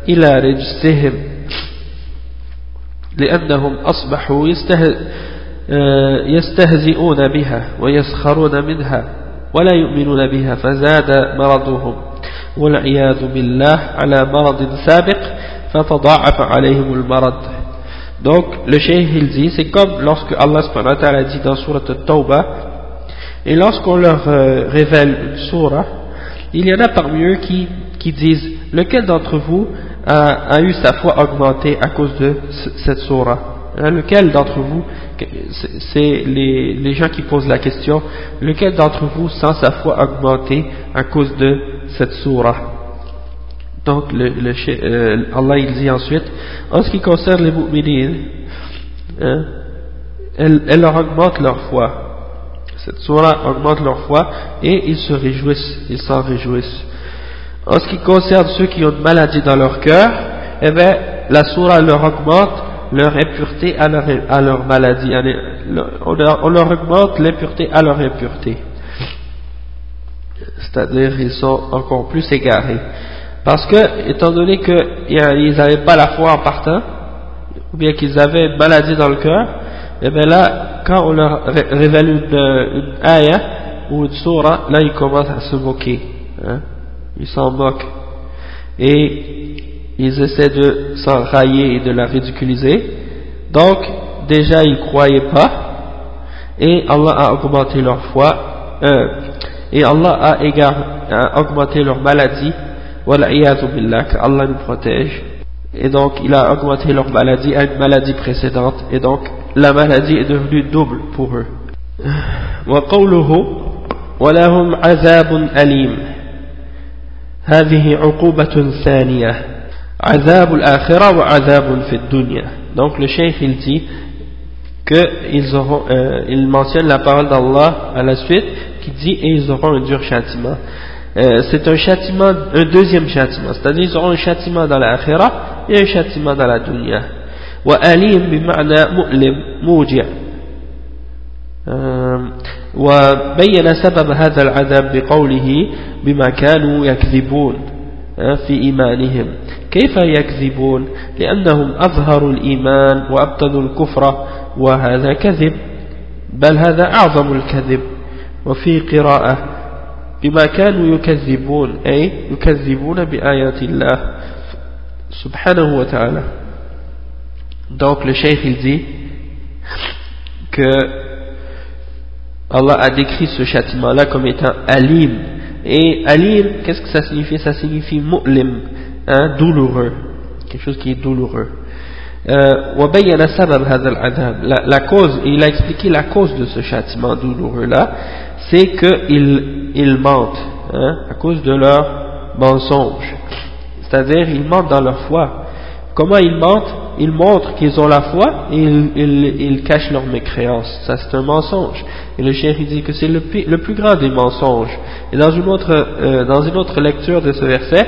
Speaker 1: إلى رجسهم لأنهم أصبحوا يستهزئون بها ويسخرون منها ولا يؤمنون بها فزاد مرضهم والعياذ بالله على مرض سابق فتضاعف عليهم المرض. Donc, le cheikh il dit, c'est comme lorsque Allah subhanahu wa ta'ala dit dans Surat al-Tawbah, Et lorsqu'on leur euh, révèle une surah, il y en a parmi eux qui, qui disent lequel d'entre vous a, a, eu sa foi augmentée à cause de cette surah hein, Lequel d'entre vous, c'est les, les, gens qui posent la question, lequel d'entre vous sent sa foi augmentée à cause de cette surah Donc le, le, euh, Allah il dit ensuite, en ce qui concerne les mu'minines, hein, elle, elle leur augmente leur foi cette surah augmente leur foi et ils se réjouissent, ils s'en réjouissent. En ce qui concerne ceux qui ont une maladie dans leur cœur, eh bien, la surah leur augmente leur impureté à leur, maladie. On leur, augmente l'impureté à leur impureté. C'est-à-dire, ils sont encore plus égarés. Parce que, étant donné qu'ils n'avaient pas la foi en partant, ou bien qu'ils avaient une maladie dans le cœur, et bien là, quand on leur révèle une, une ayah ou une surah, là ils commencent à se moquer. Hein? Ils s'en moquent. Et ils essaient de s'en railler et de la ridiculiser. Donc, déjà ils croyaient pas. Et Allah a augmenté leur foi. Euh, et Allah a, égard, augmenté leur maladie. Billah, Allah nous protège. Et donc, il a augmenté leur maladie à une maladie précédente. Et donc, la maladie est devenue double pour eux. وقوله ولهم عذاب أليم هذه عقوبة ثانية عذاب الآخرة وعذاب في الدنيا donc le cheikh il dit qu'ils auront euh, il mentionne la parole d'Allah à la suite qui dit et ils auront un dur châtiment euh, c'est un châtiment un deuxième châtiment c'est-à-dire ils auront un châtiment dans l'Akhira et un châtiment dans la dunya وأليم بمعنى مؤلم موجع. وبين سبب هذا العذاب بقوله بما كانوا يكذبون في إيمانهم. كيف يكذبون؟ لأنهم أظهروا الإيمان وأبطنوا الكفر وهذا كذب. بل هذا أعظم الكذب. وفي قراءة بما كانوا يكذبون أي يكذبون بآيات الله سبحانه وتعالى. Donc le cheikh il dit que Allah a décrit ce châtiment là comme étant alim. Et alim qu'est-ce que ça signifie? Ça signifie mu'lim hein, douloureux. Quelque chose qui est douloureux. Euh, la, la cause, il a expliqué la cause de ce châtiment douloureux là, c'est qu'ils ils mentent hein, à cause de leur mensonge. C'est-à-dire, ils mentent dans leur foi. Comment ils mentent Ils montrent qu'ils ont la foi et ils, cachent leur mécréance. Ça, c'est un mensonge. Et le chien dit que c'est le, plus grand des mensonges. Et dans une autre, euh, dans une autre lecture de ce verset,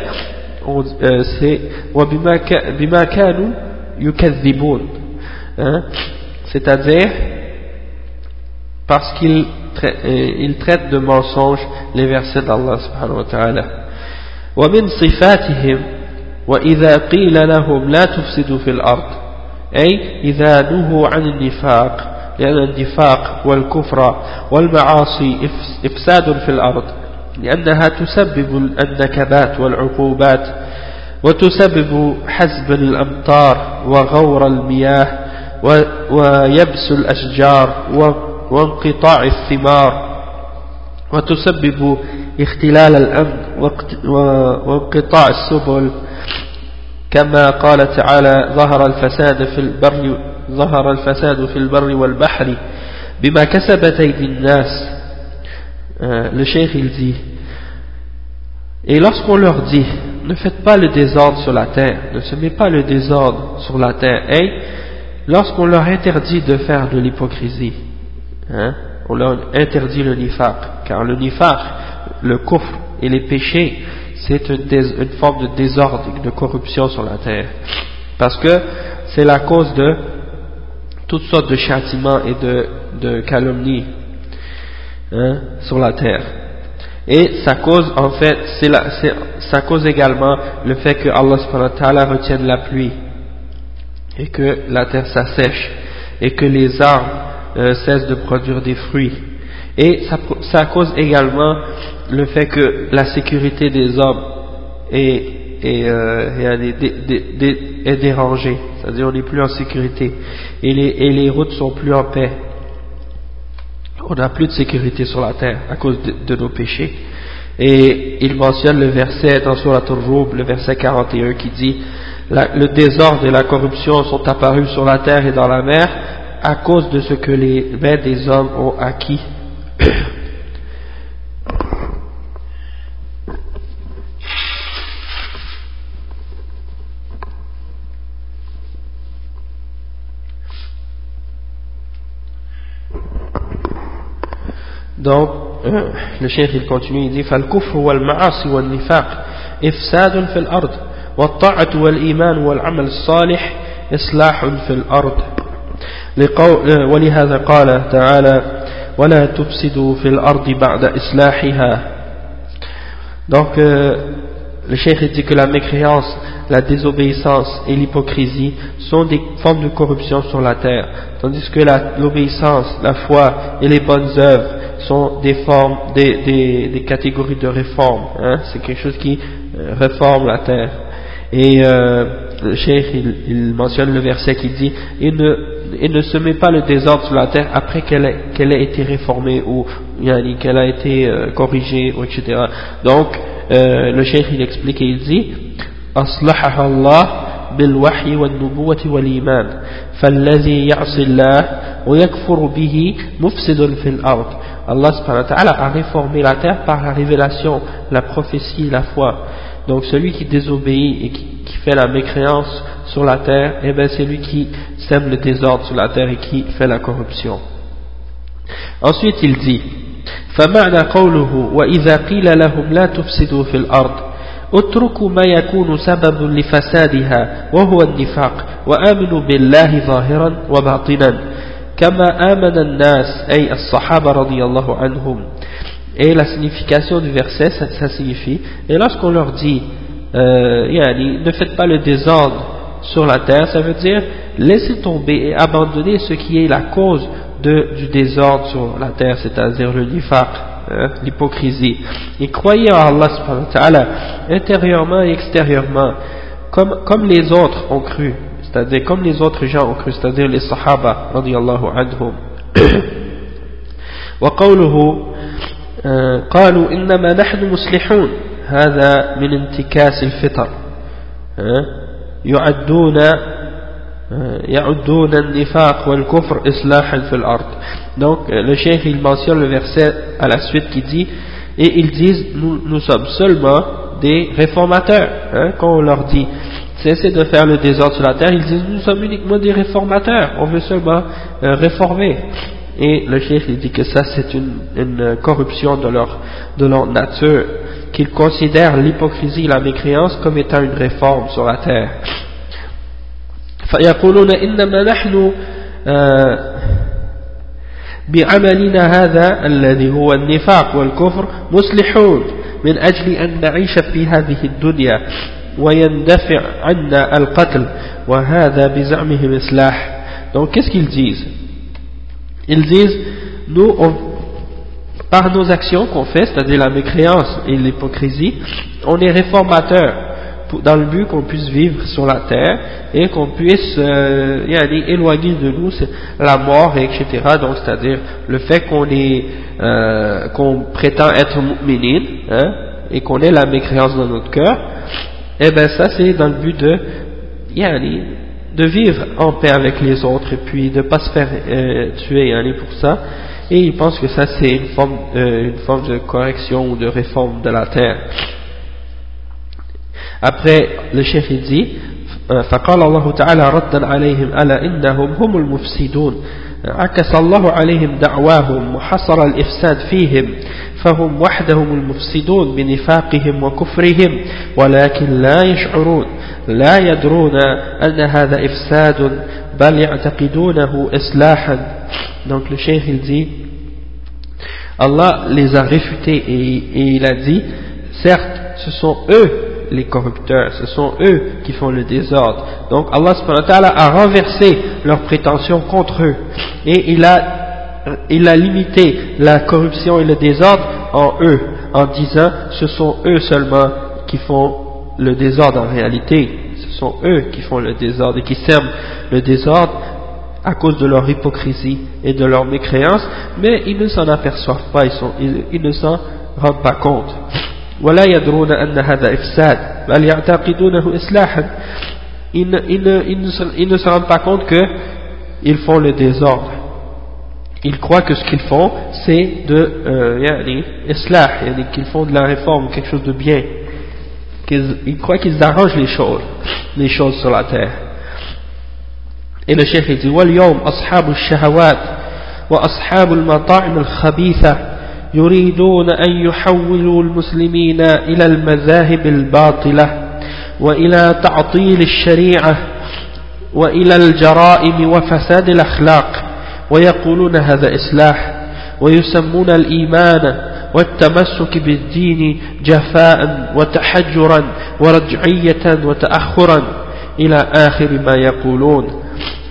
Speaker 1: euh, c'est. Hein? C'est-à-dire, parce qu'ils il traite de mensonges les versets d'Allah subhanahu wa ta'ala. وإذا قيل لهم لا تفسدوا في الأرض أي إذا نهوا عن النفاق لأن النفاق والكفر والمعاصي إفساد في الأرض لأنها تسبب النكبات والعقوبات وتسبب حزب الأمطار وغور المياه ويبس الأشجار وانقطاع الثمار وتسبب اختلال الأمن. وانقطاع السبل كما قال تعالى ظهر الفساد في البر ظهر الفساد في البر والبحر بما كسبت أيدي الناس le cheikh il dit et lorsqu'on leur dit ne faites pas le désordre sur la terre ne semez pas le désordre sur la terre et lorsqu'on leur interdit de faire de l'hypocrisie Hein? on leur interdit le nifaq, car le nifaq, le kufr et les péchés, c'est une, forme de désordre, de corruption sur la terre. Parce que c'est la cause de toutes sortes de châtiments et de, calomnies hein, sur la terre. Et ça cause en fait, ça cause également le fait que Allah retienne la pluie et que la terre s'assèche et que les arbres euh, cesse de produire des fruits. Et ça, ça, cause également le fait que la sécurité des hommes est, est, euh, est dérangée, c'est-à-dire on n'est plus en sécurité et les, et les routes sont plus en paix. On n'a plus de sécurité sur la terre à cause de, nos péchés. Et il mentionne le verset dans Surat al le verset 41 qui dit le désordre et la corruption sont apparus sur la terre et dans la mer à cause de ce que les mains des hommes ont acquis. Donc, euh, le chef il continue, il dit فالكفر والمعاصي والنفاق إفساد في الأرض والطاعة والإيمان والعمل الصالح إصلاح في الأرض ولهذا قال تعالى ولا تفسدوا في الأرض بعد إصلاحها donc euh, le cheikh dit que la mécréance, la désobéissance et l'hypocrisie sont des formes de corruption sur la terre, tandis que l'obéissance, la, foi et les bonnes œuvres sont des formes, des, des, des catégories de réforme. Hein, C'est quelque chose qui euh, réforme la terre. Et euh, le cheikh il, il mentionne le verset qui dit il ne et ne se met pas le désordre sur la terre après qu'elle ait, ait, été réformée ou qu'elle a été euh, corrigée, etc. Donc, euh, le cheikh il explique et il dit أصلحها الله بالوحي والنبوة والإيمان فالذي يعصي الله ويكفر به مفسد في الأرض Allah subhanahu wa ta'ala a réformé la terre par la révélation, la prophétie, la foi. Donc celui qui désobéit et qui, qui fait la mécréance sur la terre, eh bien c'est lui qui sème le désordre sur la terre et qui fait la corruption. Ensuite il dit فمعنى قوله وإذا قيل لهم لا تفسدوا في الأرض اتركوا ما يكون سبب لفسادها وهو النفاق وآمنوا بالله ظاهرا وباطنا كما آمن الناس أي الصحابة رضي الله عنهم Et la signification du verset, ça, ça signifie, et lorsqu'on leur dit, euh, yani, ne faites pas le désordre sur la terre, ça veut dire laissez tomber et abandonner ce qui est la cause de, du désordre sur la terre, c'est-à-dire le nifaq, hein, l'hypocrisie. Et croyez en Allah subhanahu wa ta'ala, intérieurement et extérieurement, comme, comme les autres ont cru, c'est-à-dire comme les autres gens ont cru, c'est-à-dire les sahaba, radiallahu anhum. وقوله قالوا إنما نحن مصلحون هذا من انتكاس الفطر يعدون يعدون النفاق والكفر إصلاحا في الأرض donc le chef il mentionne le verset à la suite qui dit et ils disent nous, nous sommes seulement des réformateurs hein, quand on leur dit cessez de faire le désordre sur la terre ils disent nous sommes uniquement des réformateurs on veut seulement euh, réformer et le chef il dit que ça c'est une, une, corruption de leur, de leur nature, qu'ils considèrent l'hypocrisie, la mécréance comme étant une réforme sur la terre. فيقولون إنما نحن بعملنا هذا الذي هو النفاق والكفر مصلحون من أجل أن نعيش في هذه الدنيا ويندفع عنا القتل وهذا بزعمهم إصلاح donc qu'est-ce qu'ils disent ils disent, nous, par nos actions qu'on fait, c'est-à-dire la mécréance et l'hypocrisie, on est réformateurs dans le but qu'on puisse vivre sur la terre et qu'on puisse euh, éloigner de nous la mort, etc. Donc, c'est-à-dire le fait qu'on est, euh, qu'on prétend être mu'minin, hein, et qu'on ait la mécréance dans notre cœur, eh ben ça c'est dans le but de yani, de vivre en paix avec les autres et puis de ne pas se faire euh, tuer aller pour ça et il pense que ça c'est une forme, euh, une forme de correction ou de réforme de la terre après le chef il dit فقال الله تعالى ردا عليهم ألا إنهم هم المفسدون عكس الله عليهم دعواهم وحصر الإفساد فيهم فهم وحدهم المفسدون بنفاقهم وكفرهم ولكن لا يشعرون لا يدرون أن هذا إفساد بل يعتقدونه إصلاحا. Donc le cheikh il dit Allah les a réfutés et, et il a dit certes ce sont eux les corrupteurs, ce sont eux qui font le désordre. Donc Allah a renversé leurs prétentions contre eux et il a, limité la corruption et le désordre en eux en disant ce sont eux seulement qui font le désordre en réalité. Ce sont eux qui font le désordre et qui servent le désordre à cause de leur hypocrisie et de leur mécréance, mais ils ne s'en aperçoivent pas, ils ne s'en rendent pas compte. ولا يدرون أن هذا إفساد بل يعتقدونه إصلاحا ils ne, ils, ne, ils, ne ils ne se rendent ils croient que ce qu'ils font c'est de euh, yani, islah, yani, qu'ils font de la réforme quelque chose de bien qu'ils, ils croient qu'ils arrangent les choses les choses sur la terre et le chef il dit واليوم أصحاب الشهوات وأصحاب المطاعم الخبيثة يريدون أن يحولوا المسلمين إلى المذاهب الباطلة وإلى تعطيل الشريعة وإلى الجرائم وفساد الأخلاق. ويقولون هذا إصلاح. ويسمون الإيمان والتمسك بالدين جفاء وتحجرا ورجعية وتأخرا إلى آخر ما يقولون.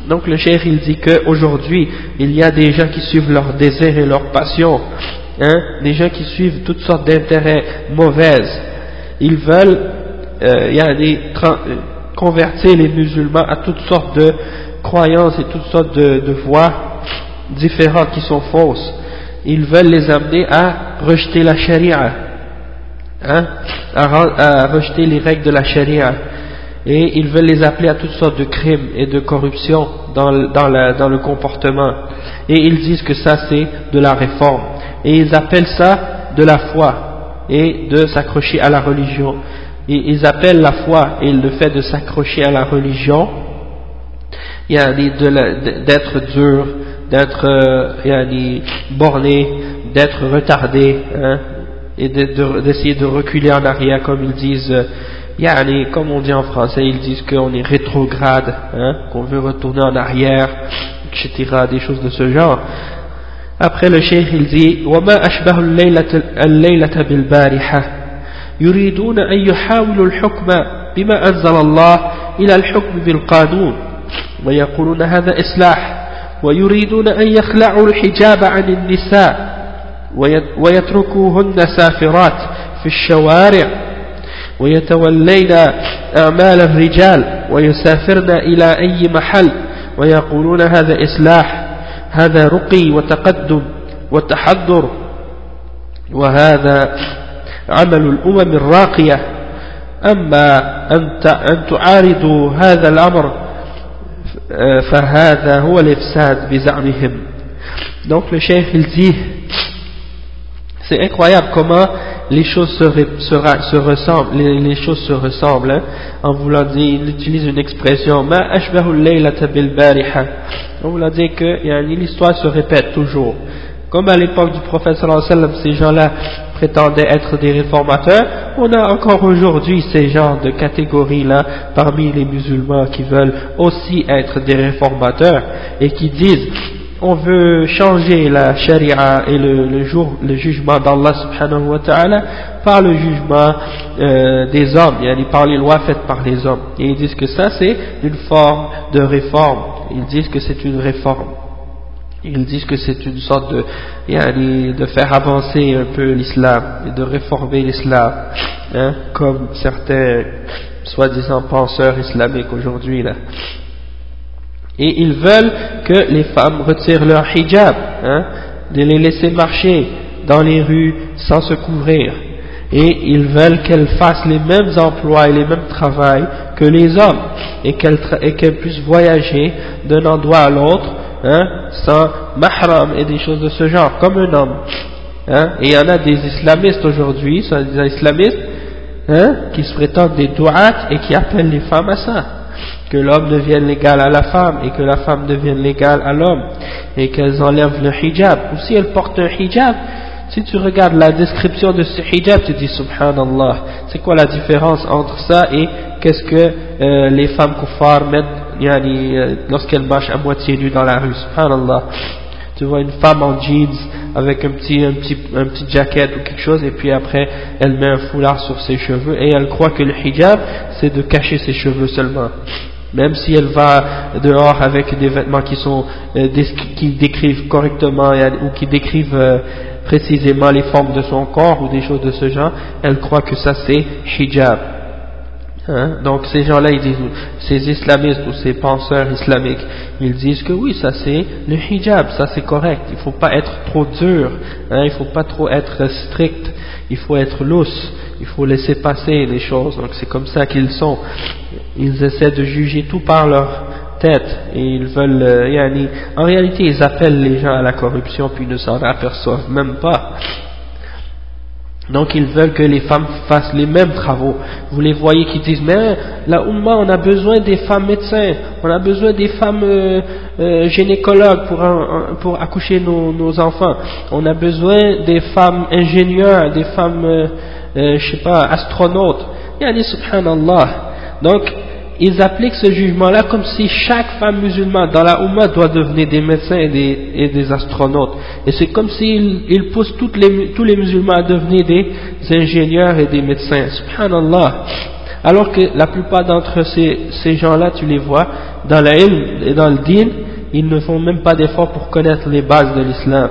Speaker 1: Donc le cheikh il dit qu'aujourd'hui il y a des gens qui suivent leurs désirs et leurs passions. Hein, des gens qui suivent toutes sortes d'intérêts mauvaises. Ils veulent euh, y des, convertir les musulmans à toutes sortes de croyances et toutes sortes de, voies différentes qui sont fausses. Ils veulent les amener à rejeter la charia, hein, à, rejeter les règles de la charia. Et ils veulent les appeler à toutes sortes de crimes et de corruption dans, dans le comportement. Et ils disent que ça c'est de la réforme et ils appellent ça de la foi et de s'accrocher à la religion. Et ils appellent la foi et le fait de s'accrocher à la religion d'être dur, d'être euh, borné, d'être retardé, hein, et d'essayer de, reculer en arrière comme ils disent yani, comme on dit en français ils disent qu'on est rétrograde hein, qu'on veut retourner en arrière etc des choses de ce genre après le cheikh il dit وما أشبه الليلة, الليلة بالبارحة يريدون أن يحاولوا الحكم بما أنزل الله إلى الحكم بالقانون ويقولون هذا إصلاح ويريدون أن يخلعوا الحجاب عن النساء ويتركوهن سافرات في الشوارع ويتولين أعمال الرجال ويسافرن إلى أي محل ويقولون هذا إصلاح هذا رقي وتقدم وتحضر وهذا عمل الأمم الراقية. أما أن تعارضوا هذا الأمر فهذا هو الإفساد بزعمهم. Donc le chef il dit c'est incroyable comment les choses se, se, se ressemblent les, les, choses se hein, en voulant dire il utilise une expression ma on voulant dire que l'histoire se répète toujours. Comme à l'époque du prophète sallallahu alayhi wa sallam ces gens-là prétendaient être des réformateurs, on a encore aujourd'hui ces genres de catégories-là parmi les musulmans qui veulent aussi être des réformateurs et qui disent on veut changer la charia et le, jour, le jugement d'Allah subhanahu wa ta'ala par le jugement euh, des hommes, par les lois faites par les hommes. Et ils disent que ça c'est une forme de réforme, ils disent que c'est une réforme. Ils disent que c'est une sorte de, de faire avancer un peu l'islam et de réformer l'islam, hein, comme certains soi-disant penseurs islamiques aujourd'hui là. Et ils veulent que les femmes retirent leur hijab, hein, de les laisser marcher dans les rues sans se couvrir. Et ils veulent qu'elles fassent les mêmes emplois et les mêmes travails que les hommes et qu'elles puissent voyager d'un endroit à l'autre hein, sans mahram et des choses de ce genre, comme un homme. Hein, et il y en a des islamistes aujourd'hui, des islamistes, hein, qui se prétendent des douat et qui appellent les femmes à ça. Que l'homme devienne légal à la femme et que la femme devienne légale à l'homme et qu'elles enlèvent le hijab. Ou si elles portent un hijab, si tu regardes la description de ce hijab, tu dis subhanallah, c'est quoi la différence entre ça et qu'est-ce que euh, les femmes kuffar mettent euh, lorsqu'elle marche à moitié nue dans la rue, subhanallah. Tu vois une femme en jeans avec un petit, un petit, un petit jacket ou quelque chose et puis après elle met un foulard sur ses cheveux et elle croit que le hijab c'est de cacher ses cheveux seulement. Même si elle va dehors avec des vêtements qui sont euh, qui décrivent correctement ou qui décrivent euh, précisément les formes de son corps ou des choses de ce genre, elle croit que ça c'est hijab. Hein? Donc ces gens-là, ils disent, ces islamistes ou ces penseurs islamiques, ils disent que oui, ça c'est le hijab, ça c'est correct. Il ne faut pas être trop dur, hein? il faut pas trop être strict, il faut être lousse, il faut laisser passer les choses. Donc c'est comme ça qu'ils sont. Ils essaient de juger tout par leur tête et ils veulent, euh, en réalité ils appellent les gens à la corruption puis ne s'en aperçoivent même pas. Donc ils veulent que les femmes fassent les mêmes travaux. Vous les voyez qui disent, mais la Oumma, on a besoin des femmes médecins, on a besoin des femmes euh, euh, gynécologues pour, pour accoucher nos, enfants, on a besoin des femmes ingénieurs, des femmes, euh je sais pas, astronautes. Yani subhanallah. Donc ils appliquent ce jugement-là comme si chaque femme musulmane dans la Oumma doit devenir des médecins et des, astronautes. Et c'est comme s'ils ils poussent tous les musulmans à devenir des ingénieurs et des médecins. Subhanallah. Alors que la plupart d'entre ces, gens-là, tu les vois, dans la et dans le din, ils ne font même pas d'efforts pour connaître les bases de l'islam.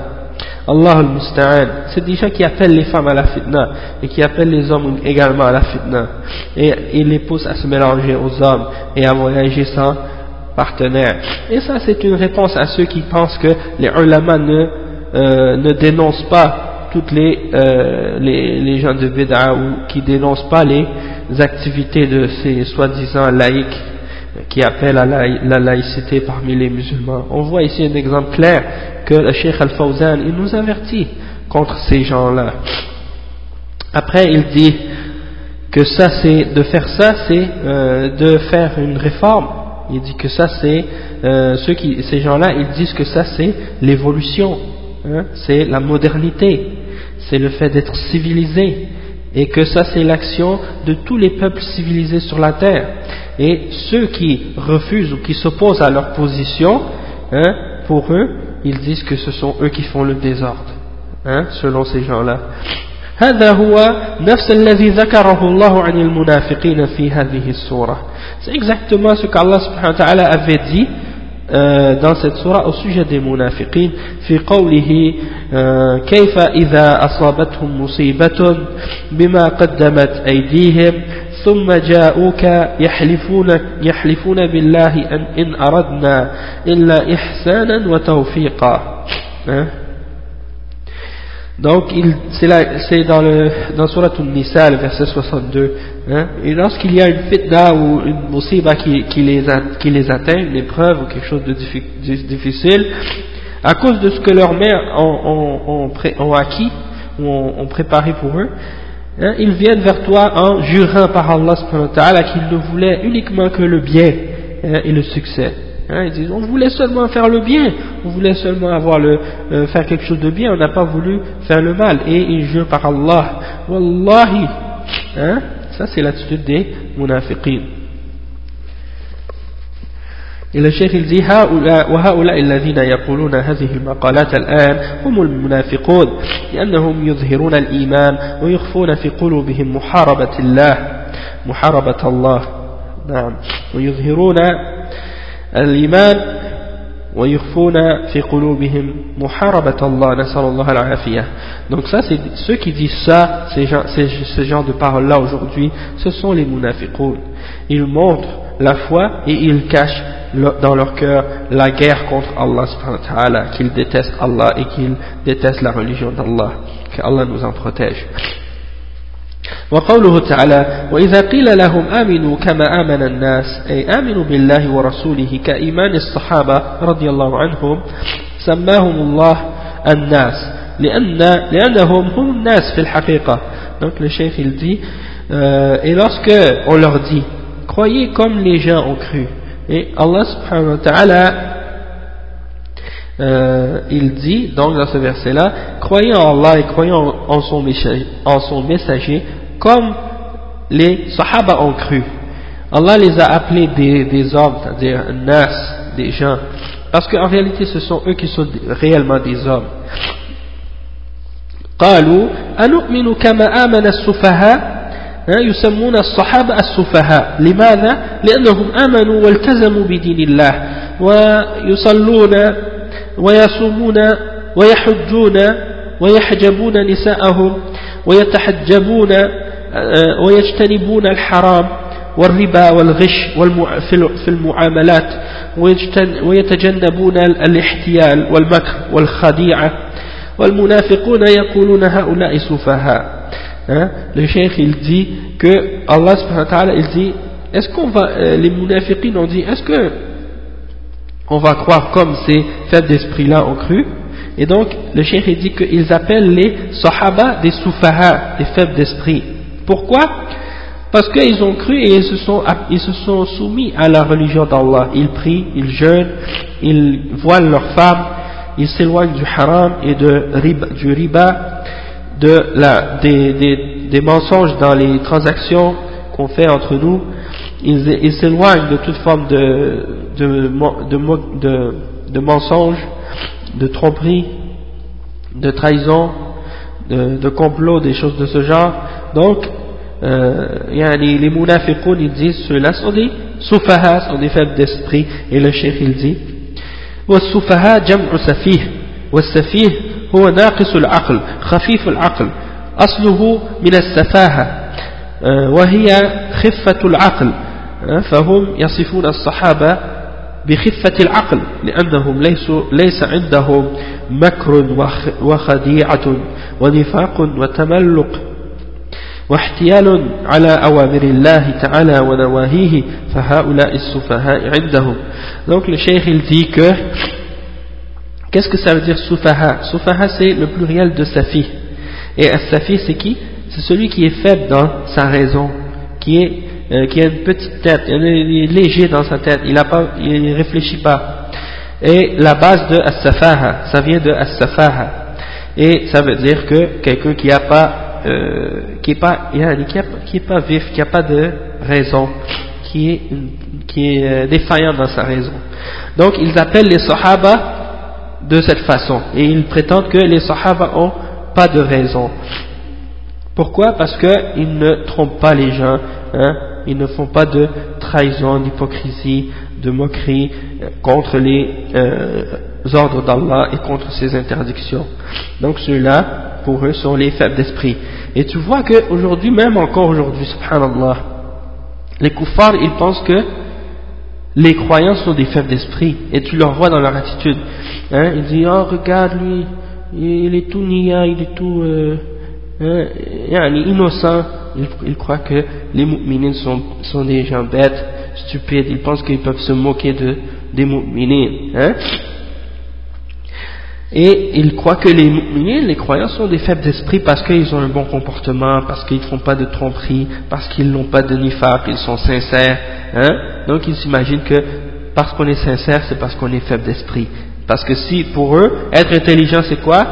Speaker 1: Allah al-Musta'an. C'est des gens qui appellent les femmes à la fitna et qui appellent les hommes également à la fitna. Et ils les poussent à se mélanger aux hommes et à voyager sans partenaire. Et ça, c'est une réponse à ceux qui pensent que les ulama ne, euh, ne dénoncent pas toutes les, euh, les, gens de Bid'a ou qui dénoncent pas les activités de ces soi-disant laïcs qui appellent à la, laïcité parmi les musulmans. On voit ici un exemple clair que le Cheikh Al-Fawzan, il nous avertit contre ces gens-là. Après, il dit que ça, c'est de faire ça, c'est euh, de faire une réforme. Il dit que ça, c'est euh, ceux qui, ces gens-là, ils disent que ça, c'est l'évolution, hein, c'est la modernité. c'est le fait d'être civilisé et que ça c'est l'action de tous les peuples civilisés sur la terre et ceux qui refusent ou qui s'opposent à leur position hein, pour eux ils disent que ce sont eux qui font le désordre hein, selon ces gens-là هذا هو نفس الذي ذكره الله عن المنافقين في هذه السورة c'est exactement ce qu'Allah subhanahu wa ta'ala avait dit euh, dans cette surah au sujet des munafiqin في قوله كيف إذا أصابتهم مصيبة بما قدمت أيديهم ثم جاءوك يحلفون, يحلفون بالله أن إن أردنا إلا إحسانا وتوفيقا. Donc, c'est dans, le, dans Surat Al-Nisa, verset 62. Hein, et lorsqu'il y a une fitna ou une musiba qui, les, qui les atteint, une épreuve ou quelque chose de difficile, à cause de ce que leurs mères ont, ont, ont acquis ou ont, préparé pour eux, hein, ils viennent vers toi en jurant par Allah qu'ils ne voulaient uniquement que le bien hein, et le succès. Hein, ils disent on voulait seulement faire le bien, on voulait seulement avoir le, euh, faire quelque chose de bien, on n'a pas voulu faire le mal. Et ils jurent par Allah. Wallahi. Hein, ça c'est l'attitude des munafiqin. Et le cheikh il dit وهؤلاء الذين يقولون هذه المقالات الآن هم المنافقون لأنهم يظهرون الإيمان ويخفون في قلوبهم محاربة الله محاربة الله نعم ويظهرون الإيمان ويخفون في قلوبهم محاربة الله نسأل الله العافية donc ça c'est ceux qui disent ça ces gens, ces, ce genre de paroles là aujourd'hui ce sont les munafiqoun ils montrent la foi et ils cachent dans leur cœur la guerre contre Allah subhanahu wa ta'ala qu'ils détestent Allah et qu'ils détestent la religion d'Allah que Allah nous en protège وقوله تعالى وإذا قيل لهم آمنوا كما آمن الناس أي آمنوا بالله ورسوله كإيمان الصحابة رضي الله عنهم سماهم الله الناس لأن لأنهم هم الناس في الحقيقة donc le chef il dit euh, et lorsque on leur dit croyez comme les gens ont cru et Allah subhanahu wa ta'ala euh, il dit donc dans ce verset là croyez en Allah et croyez en, en, son, en son messager comme les Sahaba ont cru. Allah les a appelés des, des hommes, c'est-à-dire nas, des gens, parce qu'en réalité ce sont eux qui sont réellement des hommes. قالوا أنؤمن كما آمن السفهاء يسمون الصحابة السفهاء لماذا؟ لأنهم آمنوا والتزموا بدين الله ويصلون ويصومون ويحجون ويحجبون نساءهم ويتحجبون آه، ويجتنبون الحرام والربا والغش في المعاملات ويتجنبون الاحتيال والمكر والخديعة والمنافقون يقولون هؤلاء سفهاء le cheikh il dit que Allah subhanahu wa ta'ala il dit est-ce qu'on va euh, les munafiqines ont dit est-ce que on va croire comme ces faibles d'esprit là ont cru et donc le cheikh il dit qu'ils appellent les sahaba des soufaha des faibles d'esprit pourquoi? Parce qu'ils ont cru et ils se, sont, ils se sont soumis à la religion d'Allah. Ils prient, ils jeûnent, ils voilent leurs femmes, ils s'éloignent du haram et de, du riba, de la, des, des, des mensonges dans les transactions qu'on fait entre nous. Ils s'éloignent de toute forme de, de, de, de mensonges, de tromperie, de trahison, de, de complot, des choses de ce genre. Donc, yani les munafiqoun ils disent ceux-là sont des soufaha, sont des والسفهاء جمع سفيه والسفيه هو ناقص العقل خفيف العقل أصله من السفاهة وهي خفة العقل فهم يصفون الصحابة بخفة العقل لأنهم ليسوا ليس عندهم مكر وخديعة ونفاق وتملق واحتيال على أوامر الله تعالى ونواهيه فهؤلاء السفهاء عندهم donc le cheikh il dit que qu'est-ce que ça veut dire sufaha sufaha c'est le pluriel de safi et safi c'est qui c'est celui qui est faible dans sa raison qui est euh, qui a une petite tête il est léger dans sa tête il a pas il ne réfléchit pas et la base de as-safaha ça vient de as-safaha Et ça veut dire que quelqu'un qui n'a pas, euh, qui est pas, qui est pas vif, qui n'a pas de raison, qui est, qui est euh, défaillant dans sa raison. Donc ils appellent les sahaba de cette façon et ils prétendent que les sahaba ont pas de raison. Pourquoi? Parce qu'ils ne trompent pas les gens, hein, ils ne font pas de trahison, d'hypocrisie, de moquerie euh, contre les ordres d'Allah et contre ses interdictions. Donc ceux-là, pour eux, sont les faibles d'esprit. Et tu vois qu'aujourd'hui, même encore aujourd'hui, subhanallah, les koufars, ils pensent que les croyants sont des faibles d'esprit, et tu leur vois dans leur attitude. Hein, ils disent, oh regarde lui, il est tout nia, il est tout euh, hein, innocent. Ils, croient que les mu'minines sont, sont des gens bêtes, stupides, ils pensent qu'ils peuvent se moquer de, des mu'minines. Hein et ils croient que les les croyants sont des faibles d'esprit parce qu'ils ont un bon comportement, parce qu'ils ne font pas de tromperie, parce qu'ils n'ont pas de nifaq, ils sont sincères. Hein Donc ils s'imaginent que parce qu'on est sincère, c'est parce qu'on est faible d'esprit. Parce que si, pour eux, être intelligent, c'est quoi?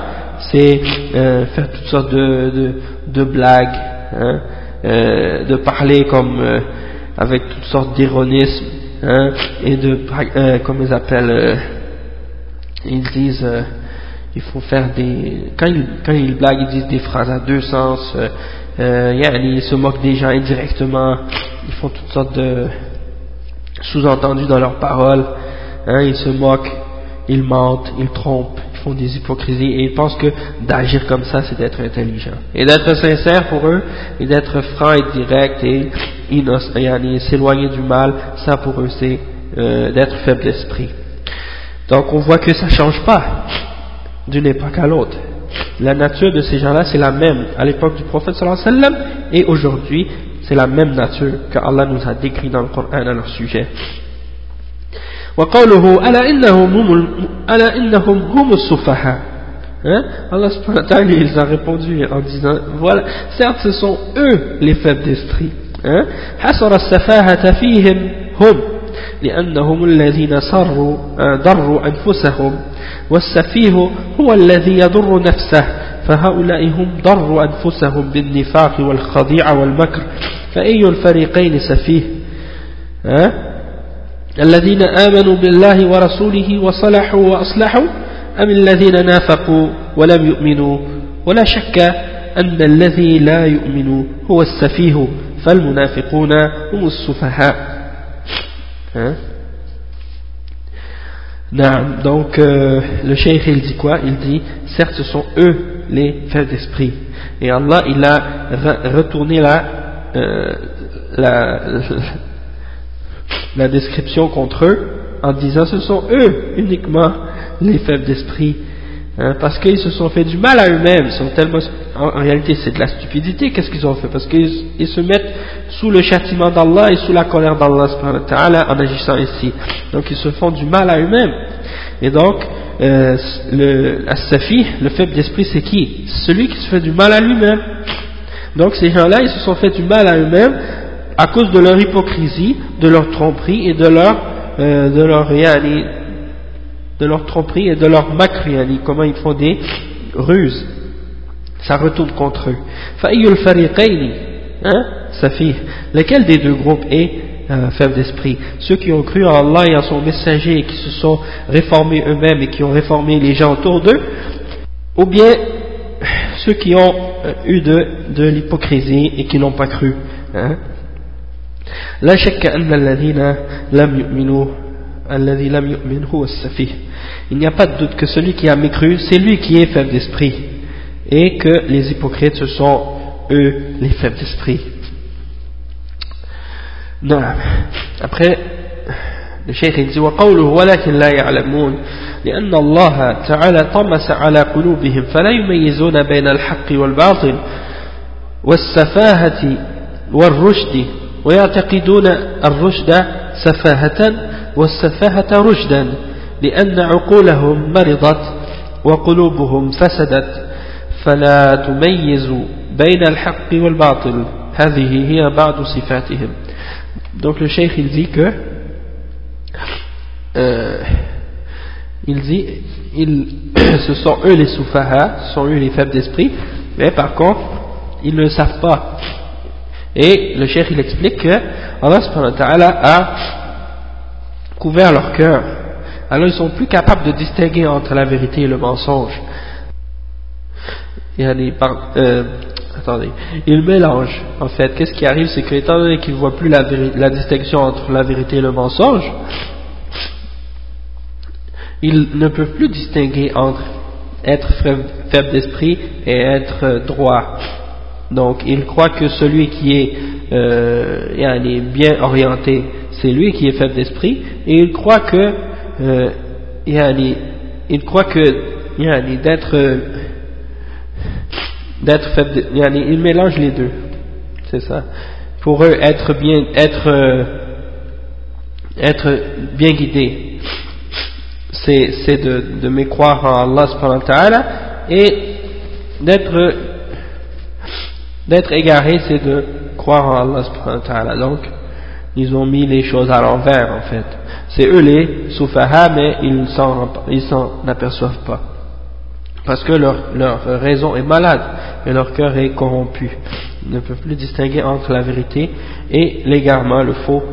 Speaker 1: C'est euh, faire toutes sortes de, de, de blagues, hein euh, de parler comme euh, avec toutes sortes d'ironisme, hein et de, euh, comme ils appellent, euh, ils disent il faut faire des quand ils, quand ils blaguent ils disent des phrases à deux sens euh, euh, ils se moquent des gens indirectement. Ils font toutes sortes de sous-entendus dans leurs paroles hein, ils se moquent ils mentent, ils trompent ils font des hypocrisies et ils pensent que d'agir comme ça c'est d'être intelligent et d'être sincère pour eux et d'être franc et direct et s'éloigner du mal. Ça pour eux c'est euh, d'être faible d'esprit. Donc on voit que ça change pas d'une époque à l'autre. La nature de ces gens-là, c'est la même à l'époque du prophète sallallahu alayhi wa sallam et aujourd'hui, c'est la même nature que Allah nous a décrit dans le Coran à leur sujet. وقوله ألا إنهم هم ألا إنهم هم السفهاء hein? Allah subhanahu wa ta'ala il a répondu en disant voilà certes ce sont eux les faibles d'esprit hein? حصر السفاهة فيهم هم لأنهم الذين صروا ضروا أنفسهم والسفيه هو الذي يضر نفسه فهؤلاء هم ضروا أنفسهم بالنفاق والخضيعة والمكر. فأي الفريقين سفيه؟ أه؟ الذين آمنوا بالله ورسوله وصلحوا وأصلحوا أم الذين نافقوا ولم يؤمنوا؟ ولا شك أن الذي لا يؤمن هو السفيه فالمنافقون هم السفهاء. أه؟ donc euh, le cheikh il dit quoi? Il dit certes ce sont eux les faibles d'esprit et Allah il a retourné la, euh, la, la description contre eux en disant ce sont eux uniquement les faibles d'esprit Hein, parce qu'ils se sont fait du mal à eux-mêmes, sont tellement, en, réalité c'est de la stupidité, qu'est-ce qu'ils ont fait? Parce qu'ils se mettent sous le châtiment d'Allah et sous la colère d'Allah en agissant ici. Donc ils se font du mal à eux-mêmes. Et donc, euh, le safi, le faible d'esprit, c'est qui? Celui qui se fait du mal à lui-même. Donc ces gens-là, ils se sont fait du mal à eux-mêmes à cause de leur hypocrisie, de leur tromperie et de leur, euh, de leur de leur tromperie et de leur makriani, comment ils font des ruses. Ça retourne contre eux. Fa'iyul fariqayni, hein, Safi, lequel des deux groupes est euh, faible d'esprit Ceux qui ont cru en Allah et en son messager et qui se sont réformés eux-mêmes et qui ont réformé les gens autour d'eux, ou bien ceux qui ont euh, eu de, de l'hypocrisie et qui n'ont pas cru. Hein. لا شك أن الذين لم يؤمنوا الذي لم يؤمن هو السفيه il n'y a pas de doute que celui qui a mécru, c'est lui qui est faible d'esprit, et que les hypocrites, ce sont eux les faibles d'esprit. Non. Après, le cheikh dit وقوله ولكن لا يعلمون لأن الله تعالى طمس على قلوبهم فلا يميزون بين الحق والباطل والسفاهة والرشد ويعتقدون الرشد سفاهة والسفاهة رشدا لأن عقولهم مرضت وقلوبهم فسدت فلا تميز بين الحق والباطل هذه هي بعض صفاتهم donc le cheikh il dit que euh, il dit, ce sont eux les soufaha, ce sont eux les faibles d'esprit, mais par contre, ils ne le savent pas. Et le cheikh il explique que Allah a couvert leur cœur. Alors ils sont plus capables de distinguer entre la vérité et le mensonge. Euh, attendez, ils mélangent en fait. Qu'est-ce qui arrive? C'est qu'étant donné qu'ils ne voient plus la, distinction entre la vérité et le mensonge, ils ne peuvent plus distinguer entre être faible d'esprit et être droit. Donc, ils croient que celui qui est, euh, bien orienté, c'est lui qui est faible d'esprit, et ils croient que, euh, ils croient que, d'être, d'être faible, ils mélangent les deux. C'est ça. Pour eux, être bien, être, euh, être bien guidé, c'est de, de mécroire en Allah subhanahu wa et d'être d'être égaré c'est de croire en Allah subhanahu wa donc ils ont mis les choses à l'envers en fait. C'est eux les soufaha mais ils s'en aperçoivent pas. Parce que leur, leur raison est malade et leur cœur est corrompu. Ils ne peuvent plus distinguer entre la vérité et l'égarement, le faux.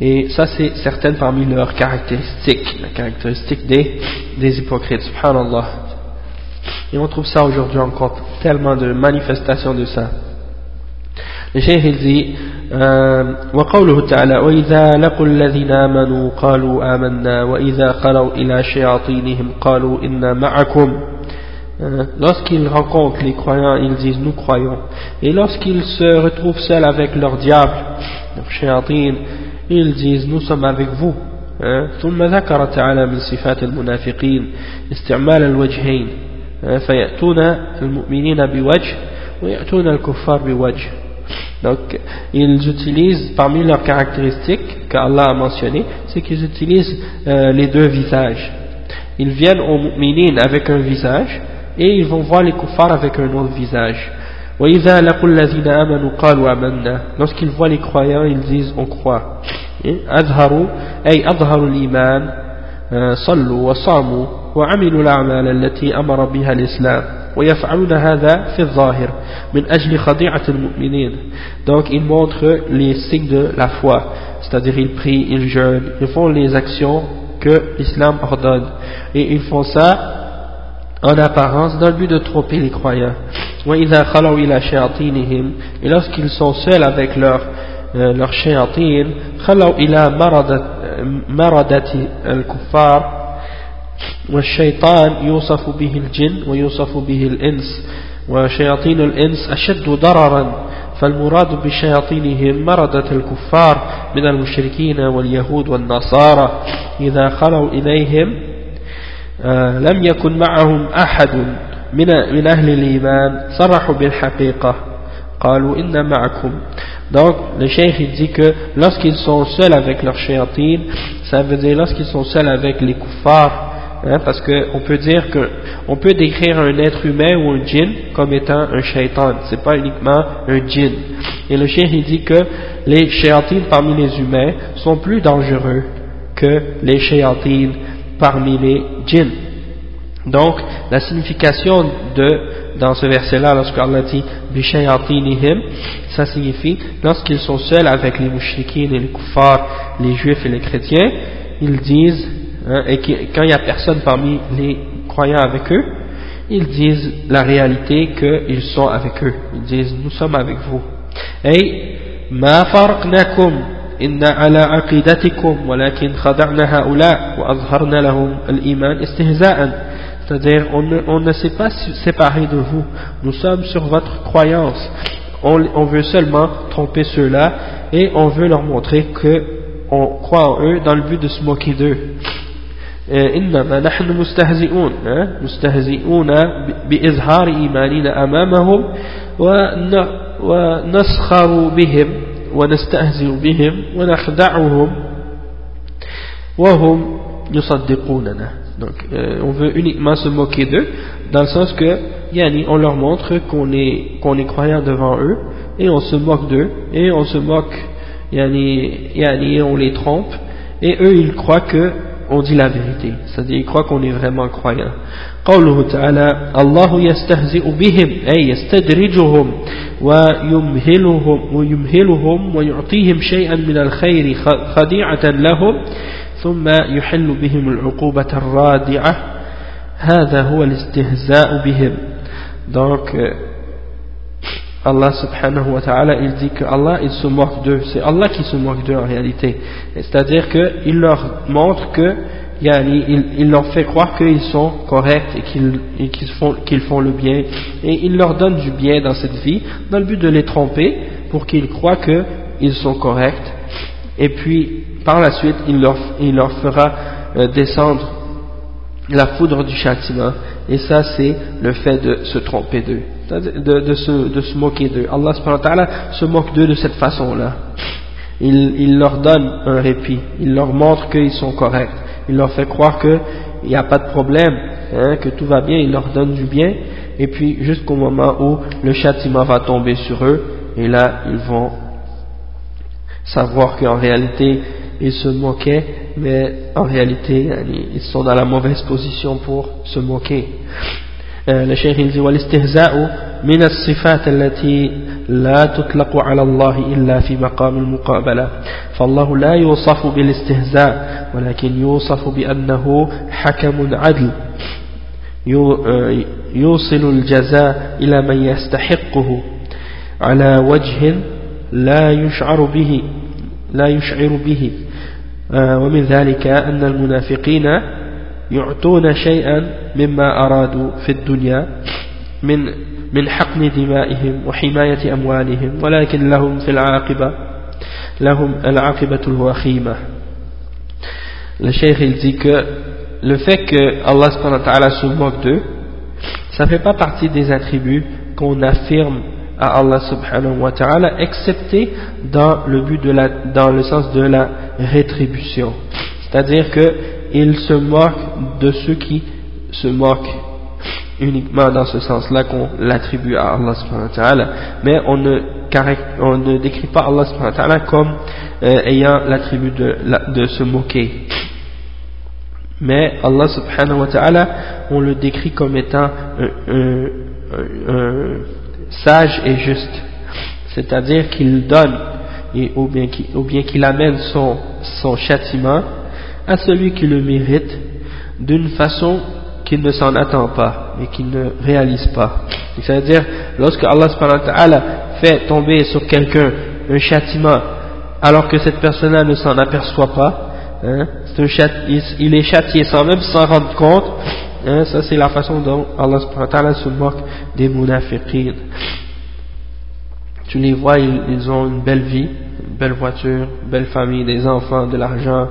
Speaker 1: Et ça, c'est certaines parmi leurs caractéristiques, la caractéristique des, des hypocrites, subhanallah. Et on trouve ça aujourd'hui encore tellement de manifestations de ça. Il dit وقوله تعالى وإذا لقوا الذين آمنوا قالوا آمنا وإذا خلوا إلى شياطينهم قالوا إنا معكم lorsqu'ils rencontrent les croyants ils disent nous croyons et lorsqu'ils se retrouvent seuls avec leur diable leur shayatin ils disent nous sommes avec vous ثم ذكر تعالى من صفات المنافقين استعمال الوجهين فيأتون المؤمنين بوجه ويأتون الكفار بوجه Donc, ils utilisent, parmi leurs caractéristiques qu'Allah a mentionnées, c'est qu'ils utilisent euh, les deux visages. Ils viennent aux mu'minin avec un visage et ils vont voir les kuffars avec un autre visage. Lorsqu'ils voient les croyants, ils disent on croit. Adharu, ay adharu l'iman, euh, sallu wa samu. وعملوا الأعمال التي أمر بها الإسلام ويفعلون هذا في الظاهر من أجل خضيعة المؤمنين donc ils montrent les signes de la foi c'est-à-dire ils prient, ils jeûnent ils font les actions que l'islam ordonne et ils font ça en apparence dans le but de tromper les croyants. Et lorsqu'ils sont seuls avec leur, euh, leur shayatin, خلوا إلى مردة, مردة الكفار والشيطان يوصف به الجن ويوصف به الإنس وشياطين الإنس أشد ضررا فالمراد بشياطينهم مردة الكفار من المشركين واليهود والنصارى. إذا خلوا إليهم لم يكن معهم أحد من من أهل الإيمان صرحوا بالحقيقة. قالوا إن معكم. Donc le cheikh il dit que lorsqu'ils sont seuls avec leur shayatin ça veut dire lorsqu'ils sont seuls avec les kuffars hein, parce qu'on peut dire que on peut décrire un être humain ou un djinn comme étant un shaitan c'est pas uniquement un djinn et le cheikh il dit que les shayatins parmi les humains sont plus dangereux que les shayatins parmi les djinns. Donc, la signification de, dans ce verset-là, lorsque Allah dit Bishayatinihim, ça signifie, lorsqu'ils sont seuls avec les mouchriquins et les kuffars, les juifs et les chrétiens, ils disent, hein, et quand il n'y a personne parmi les croyants avec eux, ils disent la réalité qu'ils sont avec eux. Ils disent, nous sommes avec vous. Et, ma farqnakum إنا على عقيدتكم ولكن خدعنا هؤلاء وأظهرنا لهم الإيمان استهزاء c'est-à-dire on ne, on ne s'est pas séparé de vous nous sommes sur votre croyance on, on veut seulement tromper ceux-là et on veut leur montrer que on croit en eux dans le but de se moquer d'eux إنما نحن مستهزئون مستهزئون بإظهار إيماننا أمامهم ونسخر بهم ونستهزئ بهم ونخدعهم وهم يصدقوننا donc euh, on veut uniquement se moquer d'eux dans le sens que yani, on leur montre qu'on est, qu'on est croyant devant eux et on se moque d'eux et on se moque yani, yani, on les trompe et eux ils croient que on dit la vérité. C'est-à-dire ils croient qu'on est vraiment croyant. قوله تعالى الله يستهزئ بهم أي يستدرجهم ويمهلهم, ويمهلهم ويعطيهم شيئا من الخير خديعة لهم ثم يحل بهم العقوبة الرادعة هذا هو الاستهزاء بهم donc Allah subhanahu wa ta'ala il dit que Allah il se moque d'eux. C'est Allah qui se moque d'eux en réalité. C'est à dire qu'il leur montre que il, il, leur fait croire qu'ils sont corrects et qu'ils font, font, le bien. Et il leur donne du bien dans cette vie dans le but de les tromper pour qu'ils croient qu'ils sont corrects. Et puis par la suite il leur, il leur fera euh, descendre la foudre du châtiment. Et ça c'est le fait de se tromper d'eux de, de, se, de se moquer d'eux. Allah se moque d'eux de cette façon là il, il leur donne un répit. Il leur montre qu'ils sont corrects. Il leur fait croire qu'il n'y a pas de problème, hein, que tout va bien, il leur donne du bien, et puis jusqu'au moment où le châtiment va tomber sur eux, et là ils vont savoir qu'en réalité ils se moquaient, mais en réalité ils sont dans la mauvaise position pour se moquer. Le cheikh il dit من الصفات التي لا تطلق على الله إلا في مقام المقابلة. فالله لا يوصف بالاستهزاء ولكن يوصف بأنه حكم عدل. يوصل الجزاء إلى من يستحقه على وجه لا يشعر به لا يشعر به. ومن ذلك أن المنافقين يعطون شيئا مما أرادوا في الدنيا من من حقن دمائهم وحماية أموالهم ولكن لهم في العاقبة لهم العاقبة الوخيمة le cheikh il dit que le fait que Allah se moque d'eux ça ne fait pas partie des attributs qu'on affirme à Allah subhanahu wa ta'ala excepté dans le but de la, dans le sens de la rétribution c'est à dire que il se moque de ceux qui se moquent uniquement dans ce sens-là qu'on l'attribue à Allah subhanahu mais on ne, on ne décrit pas Allah subhanahu comme euh, ayant l'attribut de, se moquer. Mais Allah subhanahu wa ta'ala, on le décrit comme étant sage et juste. C'est-à-dire qu'il donne, et, ou bien qu'il amène son châtiment à celui qui le mérite d'une façon qu'il ne s'en attend pas mais qu'il ne réalise pas. C'est-à-dire, lorsque Allah fait tomber sur quelqu'un un châtiment alors que cette personne-là ne s'en aperçoit pas, hein, il, est châtié sans même s'en rendre compte, hein, ça c'est la façon dont Allah se moque des munafiqin. Tu les vois, ils, ont une belle vie, une belle voiture, une belle famille, des enfants, de l'argent,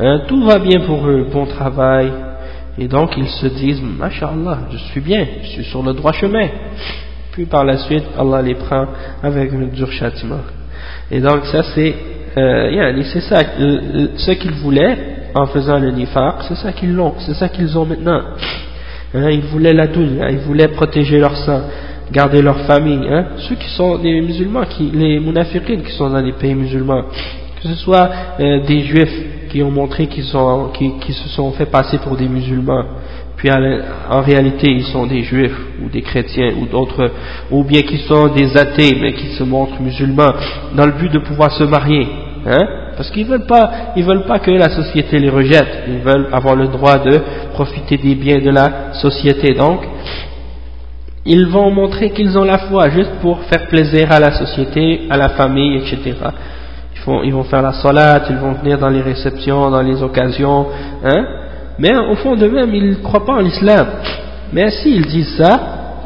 Speaker 1: hein, tout va bien pour eux, bon travail, et donc ils se disent, Masha'Allah, je suis bien, je suis sur le droit chemin. Puis par la suite, Allah les prend avec un dur châtiment. Et donc ça c'est, euh, c'est ça, ce qu'ils voulaient en faisant le nifaq, c'est ça qu'ils l'ont, c'est ça qu'ils ont maintenant. Hein, ils voulaient la dunya, ils voulaient protéger leur sang, garder leur famille. Hein. Ceux qui sont des musulmans, qui, les munafiqines qui sont dans les pays musulmans, que ce soit euh, des juifs qui ont montré qu'ils qui, se sont fait passer pour des musulmans, puis en réalité ils sont des juifs ou des chrétiens ou d'autres, ou bien qu'ils sont des athées mais qui se montrent musulmans dans le but de pouvoir se marier, hein? Parce qu'ils veulent pas, ils veulent pas que la société les rejette, ils veulent avoir le droit de profiter des biens de la société. Donc, ils vont montrer qu'ils ont la foi juste pour faire plaisir à la société, à la famille, etc ils vont faire la salat, ils vont venir dans les réceptions, dans les occasions, hein, mais au fond d'eux-mêmes, ils ne croient pas en l'islam. Mais s'ils disent ça,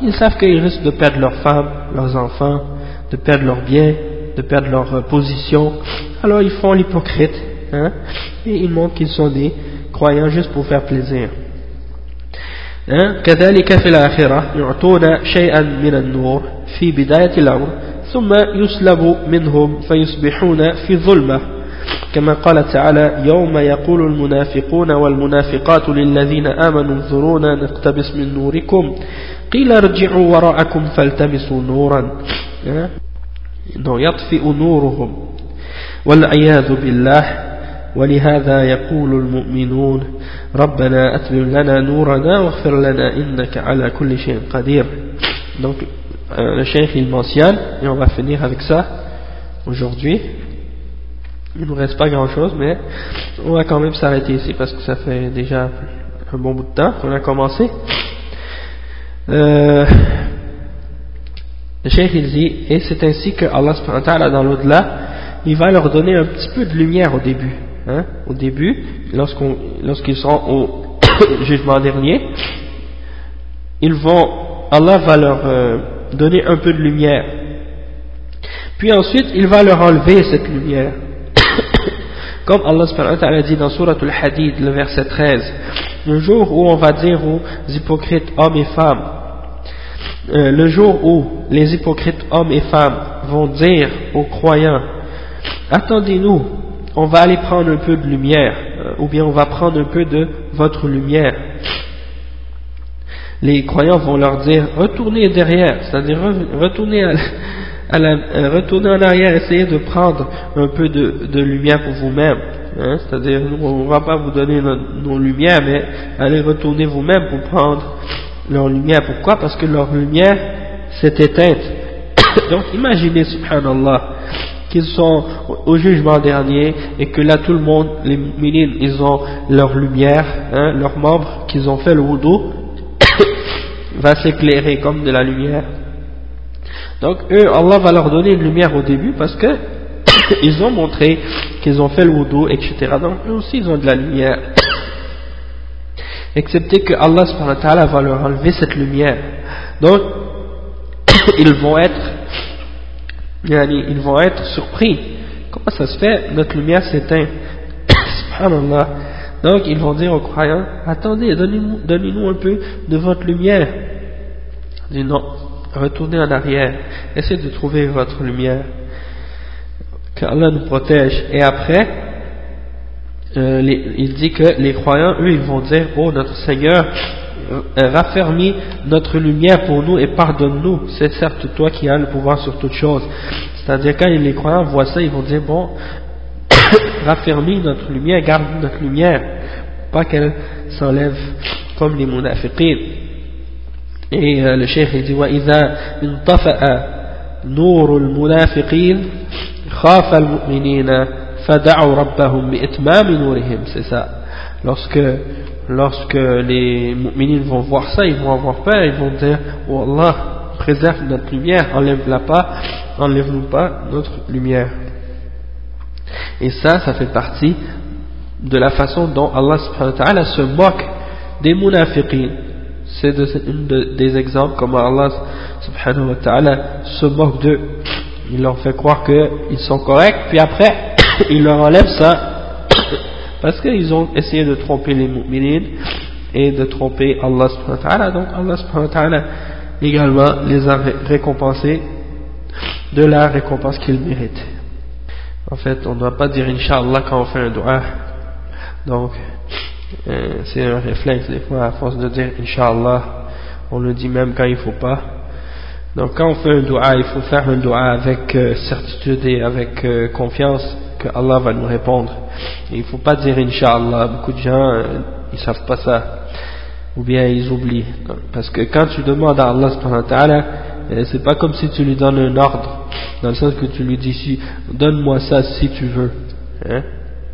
Speaker 1: ils savent qu'ils risquent de perdre leurs femmes, leurs enfants, de perdre leurs biens, de perdre leur euh, position. Alors ils font l'hypocrite, hein, et ils montrent qu'ils sont des croyants juste pour faire plaisir. كذلك في الآخرة يعطون شيئا من النور في بداية الأمر ثم يسلب منهم فيصبحون في ظلمة كما قال تعالى يوم يقول المنافقون والمنافقات للذين آمنوا انظرونا نقتبس من نوركم. قيل ارجعوا وراءكم فالتمسوا نورا. يطفئ نورهم. والعياذ بالله. ولهذا يقول المؤمنون ربنا أتمم لنا نورنا واغفر لنا إنك على كل شيء قدير. Euh, le cheikh il mentionne et on va finir avec ça aujourd'hui. Il nous reste pas grand chose mais on va quand même s'arrêter ici parce que ça fait déjà un bon bout de temps qu'on a commencé. Euh, le cheikh il dit et c'est ainsi que Allah dans l'au-delà il va leur donner un petit peu de lumière au début hein, au début lorsqu'ils seront au jugement dernier ils vont Allah va leur euh, donner un peu de lumière. Puis ensuite il va leur enlever cette lumière. Comme Allah a dit dans Surah Al-Hadid le verset 13 le jour où on va dire aux hypocrites hommes et femmes euh, le jour où les hypocrites hommes et femmes vont dire aux croyants attendez-nous on va aller prendre un peu de lumière euh, ou bien on va prendre un peu de votre lumière les croyants vont leur dire retournez derrière c'est-à-dire retournez euh, retournez en arrière essayez de prendre un peu de, lumière pour vous-même hein. c'est-à-dire on ne va pas vous donner nos lumières mais allez retourner vous-même pour prendre leur lumière. Pourquoi? Parce que leur lumière s'est éteinte. Donc imaginez, subhanallah, qu'ils sont au jugement dernier et que là tout le monde, les minines, ils ont leur lumière, hein, leurs membres qu'ils ont fait le wudu, va s'éclairer comme de la lumière. Donc eux, Allah va leur donner une lumière au début parce que ils ont montré qu'ils ont fait le wudu, etc. Donc eux aussi ils ont de la lumière excepté que Allah va leur enlever cette lumière. Donc, ils vont être, ils vont être surpris. Comment ça se fait? Notre lumière s'éteint. Subhanallah. Donc, ils vont dire aux croyants, attendez, donnez-nous un peu de votre lumière. Dis non, retournez en arrière, essayez de trouver votre lumière. Que Allah nous protège. Et après, euh, il dit que les croyants, eux, ils vont dire, oh notre Seigneur, euh, raffermis notre lumière pour nous et pardonne-nous. C'est certes toi qui as le pouvoir sur toutes choses. C'est-à-dire quand les croyants voient ça, ils vont dire, bon, raffermis notre lumière, garde notre lumière, pas qu'elle s'enlève comme les munafiqin. Et euh, le cheikh il dit, وَإِذَا انطفأ نور المنافقين خاف المؤمنين c'est ça lorsque lorsque les mu'minines vont voir ça ils vont avoir peur ils vont dire oh Allah préserve notre lumière enlève-la pas enlève-nous pas notre lumière et ça ça fait partie de la façon dont Allah subhanahu wa ta'ala se moque des munafiqin c'est un des exemples comment Allah subhanahu wa ta'ala se moque d'eux il leur fait croire qu'ils sont corrects puis après il leur enlève ça parce qu'ils ont essayé de tromper les mu'minines et de tromper Allah subhanahu wa ta'ala. Donc Allah subhanahu wa ta'ala également les a récompensés de la récompense qu'ils méritent. En fait, on ne doit pas dire Inch'Allah quand on fait un dua. Donc, euh, c'est un réflexe des fois, à force de dire Inch'Allah, on le dit même quand il ne faut pas. Donc quand on fait un dua, il faut faire un dua avec euh, certitude et avec euh, confiance que Allah va nous répondre. il ne faut pas dire Inch'Allah, beaucoup de gens, euh, ils savent pas ça, ou bien ils oublient. Parce que quand tu demandes à Allah, c'est pas comme si tu lui donnes un ordre, dans le sens que tu lui dis si, donne-moi ça si tu veux. Hein?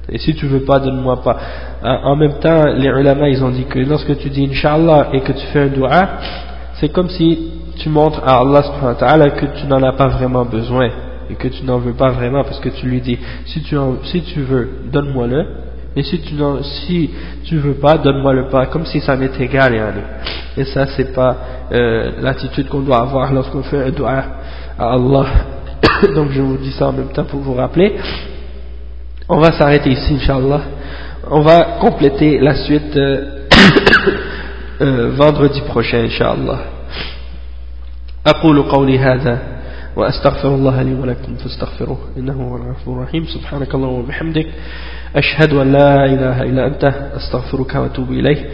Speaker 1: Et si tu veux pas, donne-moi pas. Euh, en même temps, les ulama, ils ont dit que lorsque tu dis Inch'Allah et que tu fais un dua, c'est comme si tu montres à Allah que tu n'en as pas vraiment besoin et que tu n'en veux pas vraiment parce que tu lui dis si tu, si tu veux, donne-moi-le, mais si tu ne si tu veux pas, donne-moi-le pas, comme si ça m'est égal. Et ça, c'est pas euh, l'attitude qu'on doit avoir lorsqu'on fait un doigt à Allah. Donc je vous dis ça en même temps pour vous rappeler. On va s'arrêter ici, Inch'Allah. On va compléter la suite euh, euh, vendredi prochain, Inch'Allah. أقول قولي هذا وأستغفر الله لي ولكم فاستغفروه إنه هو الغفور الرحيم سبحانك اللهم وبحمدك أشهد أن لا إله إلا أنت أستغفرك وأتوب إليه